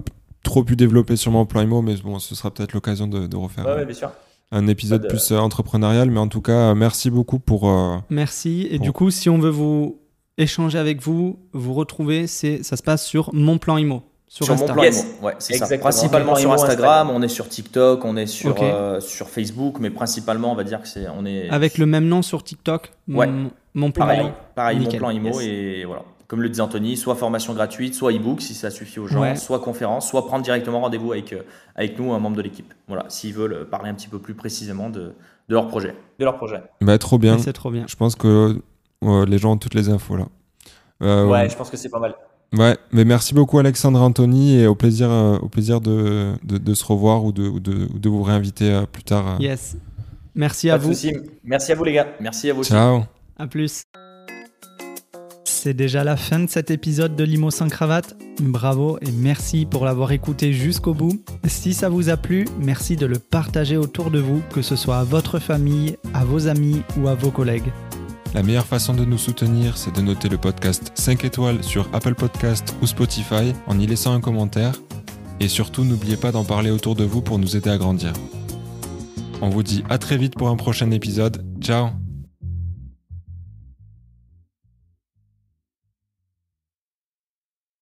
trop pu développer sur mon plan IMO, mais bon, ce sera peut-être l'occasion de, refaire. Un épisode plus euh, entrepreneurial, mais en tout cas, merci beaucoup pour. merci. Et du coup, si on veut vous échanger avec vous, vous retrouver, c'est ça se passe sur mon plan IMO. Sur, mon plan IMO, ouais, c'est ça. Principalement sur Instagram, on est sur TikTok, on est sur, euh, sur Facebook, mais principalement, on va dire que c'est on est. Avec le même nom sur TikTok. Ouais. Mon, plan pareil, IMO. Pareil, mon plan IMO et voilà. Comme le disait Anthony, soit formation gratuite, soit e-book si ça suffit aux gens, soit conférence, soit prendre directement rendez-vous avec, euh, avec nous, un membre de l'équipe. Voilà, s'ils veulent parler un petit peu plus précisément de, de leur projet. De leur projet. Bah, trop bien. C'est trop bien. Je pense que les gens ont toutes les infos là. Euh, ouais, je pense que c'est pas mal. Ouais, mais merci beaucoup Alexandre Anthony et au plaisir, euh, au plaisir de, de, se revoir ou de, de, de vous réinviter euh, plus tard. Yes. Merci à vous. Merci à vous les gars. Merci à vous. Ciao. À plus. C'est déjà la fin de cet épisode de Limo sans cravate. Bravo et merci pour l'avoir écouté jusqu'au bout. Si ça vous a plu, merci de le partager autour de vous, que ce soit à votre famille, à vos amis ou à vos collègues. La meilleure façon de nous soutenir, c'est de noter le podcast 5 étoiles sur Apple Podcast ou Spotify en y laissant un commentaire. Et surtout, n'oubliez pas d'en parler autour de vous pour nous aider à grandir. On vous dit à très vite pour un prochain épisode. Ciao